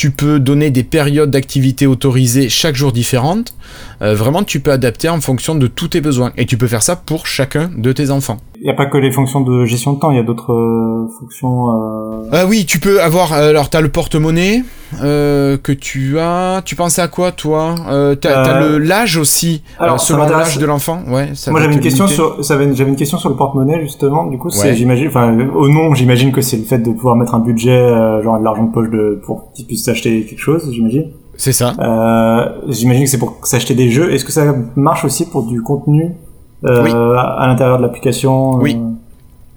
Tu peux donner des périodes d'activité autorisées chaque jour différentes. Euh, vraiment, tu peux adapter en fonction de tous tes besoins. Et tu peux faire ça pour chacun de tes enfants. Il n'y a pas que les fonctions de gestion de temps, il y a d'autres euh, fonctions. Euh... Ah oui, tu peux avoir. euh, Alors, t'as le porte-monnaie euh, que tu as. Tu pensais à quoi, toi? Euh, T'as Euh, le l'âge aussi, alors, euh, selon l'âge de l'enfant. Ouais. Ça Moi va j'avais une question limiter. sur j'avais une question sur le porte-monnaie justement. Du coup, Ouais. j'imagine enfin au nom, j'imagine que c'est le fait de pouvoir mettre un budget euh, genre de l'argent de poche de pour qu'ils puissent s'acheter quelque chose, j'imagine. C'est ça. Euh, j'imagine que c'est pour s'acheter des jeux. Est-ce que ça marche aussi pour du contenu? Euh, Oui. à, à l'intérieur de l'application euh, Oui.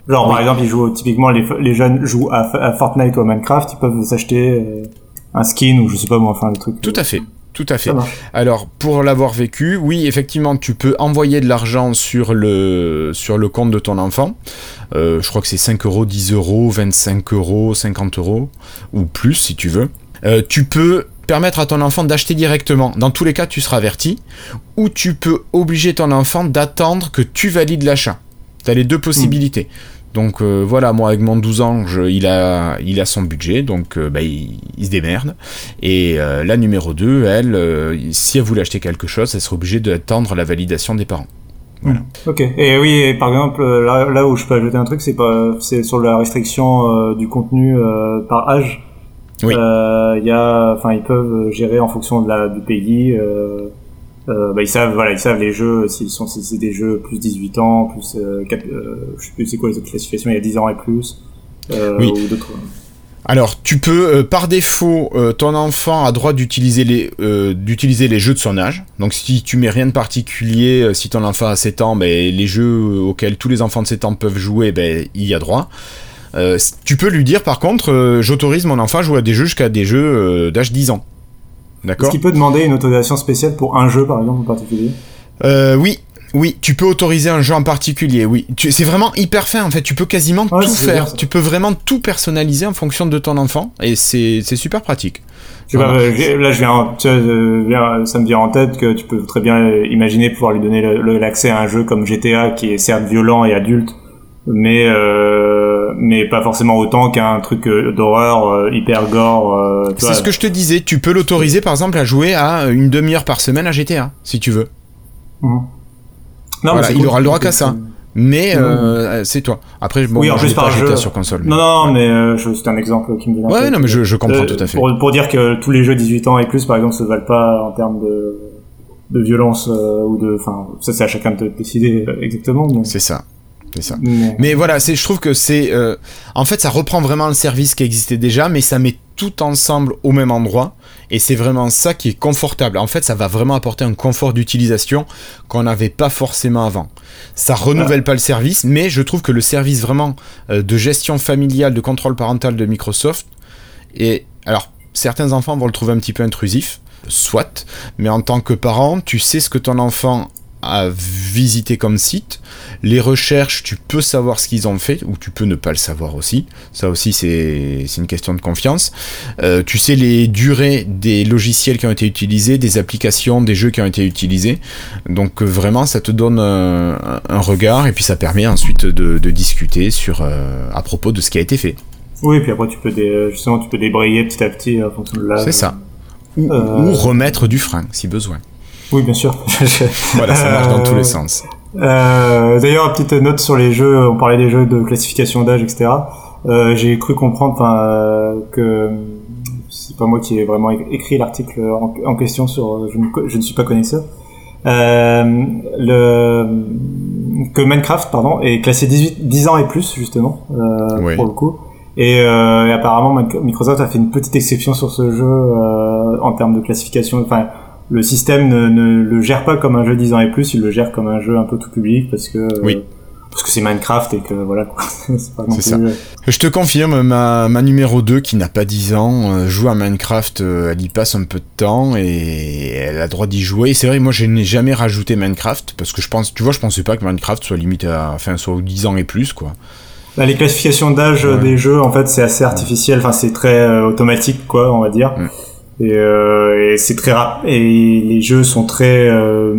Genre par exemple, ils jouent typiquement les, les jeunes jouent à, à Fortnite ou à Minecraft, ils peuvent s'acheter euh, un skin ou je sais pas moi, enfin le truc. Tout à fait. Tout à fait. Alors, pour l'avoir vécu, oui, effectivement, tu peux envoyer de l'argent sur le, sur le compte de ton enfant. Euh, je crois que c'est 5 euros, 10 euros, 25 euros, 50 euros, ou plus si tu veux. Euh, tu peux permettre à ton enfant d'acheter directement. Dans tous les cas, tu seras averti. Ou tu peux obliger ton enfant d'attendre que tu valides l'achat. Tu as les deux possibilités. Donc euh, voilà, moi avec mon 12 ans, je- il, a, il a son budget, donc euh, bah, il, il se démerde. Et euh, la numéro 2, elle, si elle voulait acheter quelque chose, elle serait obligée d'attendre la validation des parents. Voilà. Ok. Et oui, et par exemple, là, là où je peux ajouter un truc, c'est pas, c'est sur la restriction euh, du contenu euh, par âge. Oui. Euh, y a, enfin, ils peuvent gérer en fonction de la du pays. Euh, euh, bah, ils savent, voilà, ils savent les jeux s'ils sont, si c'est des jeux plus 18 ans, plus, euh, quatre- euh, je sais plus c'est quoi les autres classifications, il y a 10 ans et plus. Oui. Ou d'autres. Alors, tu peux, euh, par défaut, euh, ton enfant a droit d'utiliser les, euh, d'utiliser les jeux de son âge. Donc, si tu mets rien de particulier, si ton enfant a 7 ans, ben, les jeux auxquels tous les enfants de 7 ans peuvent jouer, ben, il y a droit. Euh, tu peux lui dire, par contre, euh, j'autorise mon enfant à jouer à des jeux jusqu'à des jeux euh, d'âge 10 ans. Est-ce D'accord qu'il peut demander une autorisation spéciale pour un jeu, par exemple, en particulier? Oui, oui, tu peux autoriser un jeu en particulier, oui. C'est vraiment hyper fin, en fait, tu peux quasiment Ouais, tout bien, faire. Tu peux vraiment tout personnaliser en fonction de ton enfant, et c'est super pratique. Je sais pas, Voilà. j'ai- là, je viens, ça me vient en tête que tu peux très bien imaginer pouvoir lui donner l'accès à un jeu comme GTA qui est certes violent et adulte, mais euh, mais pas forcément autant qu'un truc euh, d'horreur euh, hyper gore. euh, C'est ce que je te disais, tu peux l'autoriser par exemple à jouer à une demi-heure par semaine à GTA, si tu veux. Mhm. Non, Voilà, il cool. aura le droit qu'à ça. Mais euh, c'est toi. Après, bon, Oui, plus j'ai par pas GTA jeu. sur console. mais- Non, non, mais euh, c'est un exemple qui me vient. en Ouais, non, mais je, je comprends Euh, tout à fait. Pour, pour dire que tous les jeux 18 ans et plus, par exemple, se valent pas en termes de de violence euh, ou de, enfin, ça c'est à chacun de décider euh, exactement. Mais, C'est ça. C'est ça. mais- Mais voilà, c'est, je trouve que c'est, euh, en fait, ça reprend vraiment le service qui existait déjà, mais ça met tout ensemble au même endroit. Et c'est vraiment ça qui est confortable. En fait, ça va vraiment apporter un confort d'utilisation qu'on n'avait pas forcément avant. Ça renouvelle pas le service, mais je trouve que le service vraiment euh, de gestion familiale, de contrôle parental de Microsoft, et alors certains enfants vont le trouver un petit peu intrusif, soit, mais en tant que parent, tu sais ce que ton enfant à visiter comme site. Les recherches, tu peux savoir ce qu'ils ont fait, ou tu peux ne pas le savoir aussi. Ça aussi, c'est une question de confiance. Euh, tu sais les durées des logiciels qui ont été utilisés, des applications, des jeux qui ont été utilisés. Donc euh, vraiment, ça te donne un, regard, et puis ça permet ensuite de, discuter sur, euh, à propos de ce qui a été fait. Oui, et puis après, tu peux justement, tu peux débrayer petit à petit en fonction de C'est ça. ou remettre du frein, si besoin. Oui, bien sûr. voilà, ça marche dans tous les euh, sens. Euh, D'ailleurs, petite note sur les jeux. On parlait des jeux de classification d'âge, etc. Euh, J'ai cru comprendre, que c'est pas moi qui ai vraiment écrit l'article en, question sur. Je ne, je ne, suis pas connaisseur. Euh, le que Minecraft, pardon, est classé 18, 10 ans et plus justement euh, pour le coup. Et, euh, et, apparemment, Microsoft a fait une petite exception sur ce jeu en termes de classification. Enfin, le système ne, le gère pas comme un jeu 10 ans et plus, il le gère comme un jeu un peu tout public parce que oui. parce que c'est Minecraft et que voilà c'est ça. Euh, Je te confirme ma, ma numéro 2 qui n'a pas 10 ans euh, joue à Minecraft, euh, elle y passe un peu de temps et elle a le droit d'y jouer. C'est vrai, moi je n'ai jamais rajouté Minecraft parce que je pense tu vois, je pensais pas que Minecraft soit limité à enfin soit 10 ans et plus quoi. Bah, les classifications d'âge des jeux en fait, c'est assez artificiel, enfin c'est très automatique quoi, on va dire. Mm. Et, euh, et c'est très rap et les jeux sont très euh,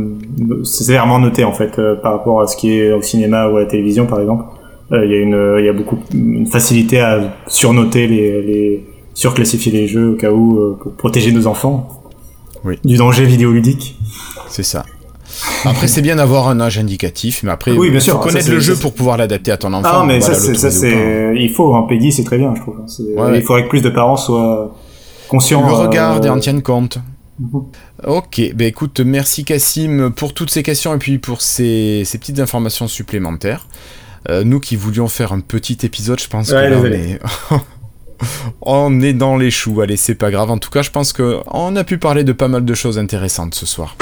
sévèrement notés en fait euh, par rapport à ce qui est au cinéma ou à la télévision par exemple. Euh, il y a une il y a beaucoup une facilité à surnoter les, les surclassifier les jeux au cas où pour protéger nos enfants oui. du danger vidéoludique. C'est ça. Après, c'est bien d'avoir un âge indicatif, mais après, oui, bien sûr, faut connaître le jeu pour pouvoir l'adapter à ton enfant. Ah, mais ça, c'est, il faut, un Peggy, c'est très bien, je trouve. Ouais, il faudrait que plus de parents soient, conscient. Le regard et en tiennent compte. Mhm. Ok, ben écoute, merci Cassim pour toutes ces questions et puis pour ces, ces petites informations supplémentaires. Euh, nous qui voulions faire un petit épisode, je pense que on est... on est dans les choux. Allez, c'est pas grave. En tout cas, je pense qu'on a pu parler de pas mal de choses intéressantes ce soir.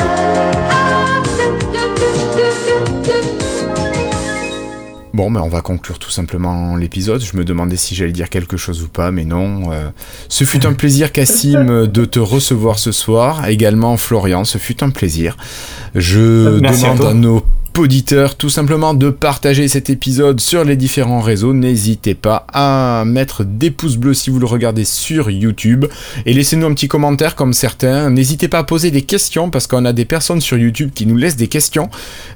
Bon, mais on va conclure tout simplement l'épisode. Je me demandais si j'allais dire quelque chose ou pas, mais non. Euh, ce fut un plaisir, Cassim, de te recevoir ce soir. Également, Florian, ce fut un plaisir. Je demande à nos auditeurs tout simplement de partager cet épisode sur les différents réseaux. N'hésitez pas à mettre des pouces bleus si vous le regardez sur YouTube et laissez-nous un petit commentaire comme certains. N'hésitez pas à poser des questions parce qu'on a des personnes sur YouTube qui nous laissent des questions.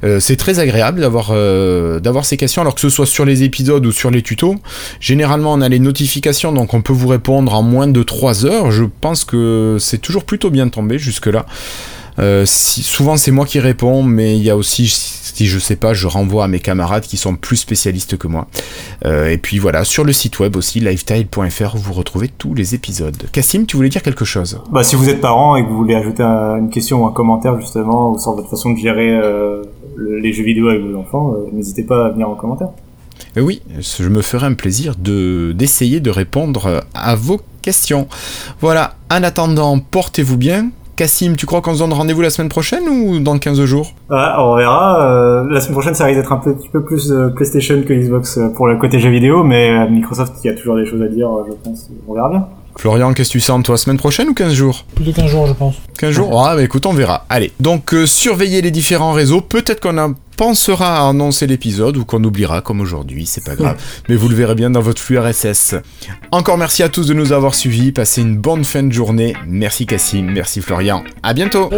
Euh, c'est très agréable d'avoir euh, d'avoir ces questions alors que ce soit sur les épisodes ou sur les tutos. Généralement on a les notifications donc on peut vous répondre en moins de 3 heures. Je pense que c'est toujours plutôt bien tombé jusque là. Euh, si, souvent c'est moi qui réponds, mais il y a aussi, si je sais pas, je renvoie à mes camarades qui sont plus spécialistes que moi. Euh, et puis voilà, sur le site web aussi, lifetile.fr, vous retrouvez tous les épisodes. Cassim, tu voulais dire quelque chose? Bah si vous êtes parent et que vous voulez ajouter une question ou un commentaire justement sur votre façon de gérer euh, les jeux vidéo avec vos enfants, n'hésitez pas à venir en commentaire. Oui, je me ferai un plaisir de d'essayer de répondre à vos questions. Voilà, en attendant, portez-vous bien, Cassim, tu crois qu'on se donne rendez-vous la semaine prochaine ou dans 15 jours? On verra. Euh, la semaine prochaine, ça risque d'être un petit peu plus euh, PlayStation que Xbox euh, pour le côté jeux vidéo, mais Microsoft, il y a toujours des choses à dire, je pense. On verra bien. Florian, qu'est-ce que tu sens, toi, semaine prochaine ou 15 jours? Plus de 15 jours, je pense. 15 jours? Ah, bah écoute, on verra. Allez, donc surveillez les différents réseaux. Peut-être qu'on a pensera à annoncer l'épisode ou qu'on oubliera comme aujourd'hui, c'est pas grave. Mais vous le verrez bien dans votre flux RSS. Encore merci à tous de nous avoir suivis. Passez une bonne fin de journée. Merci Cassim, merci Florian. À bientôt.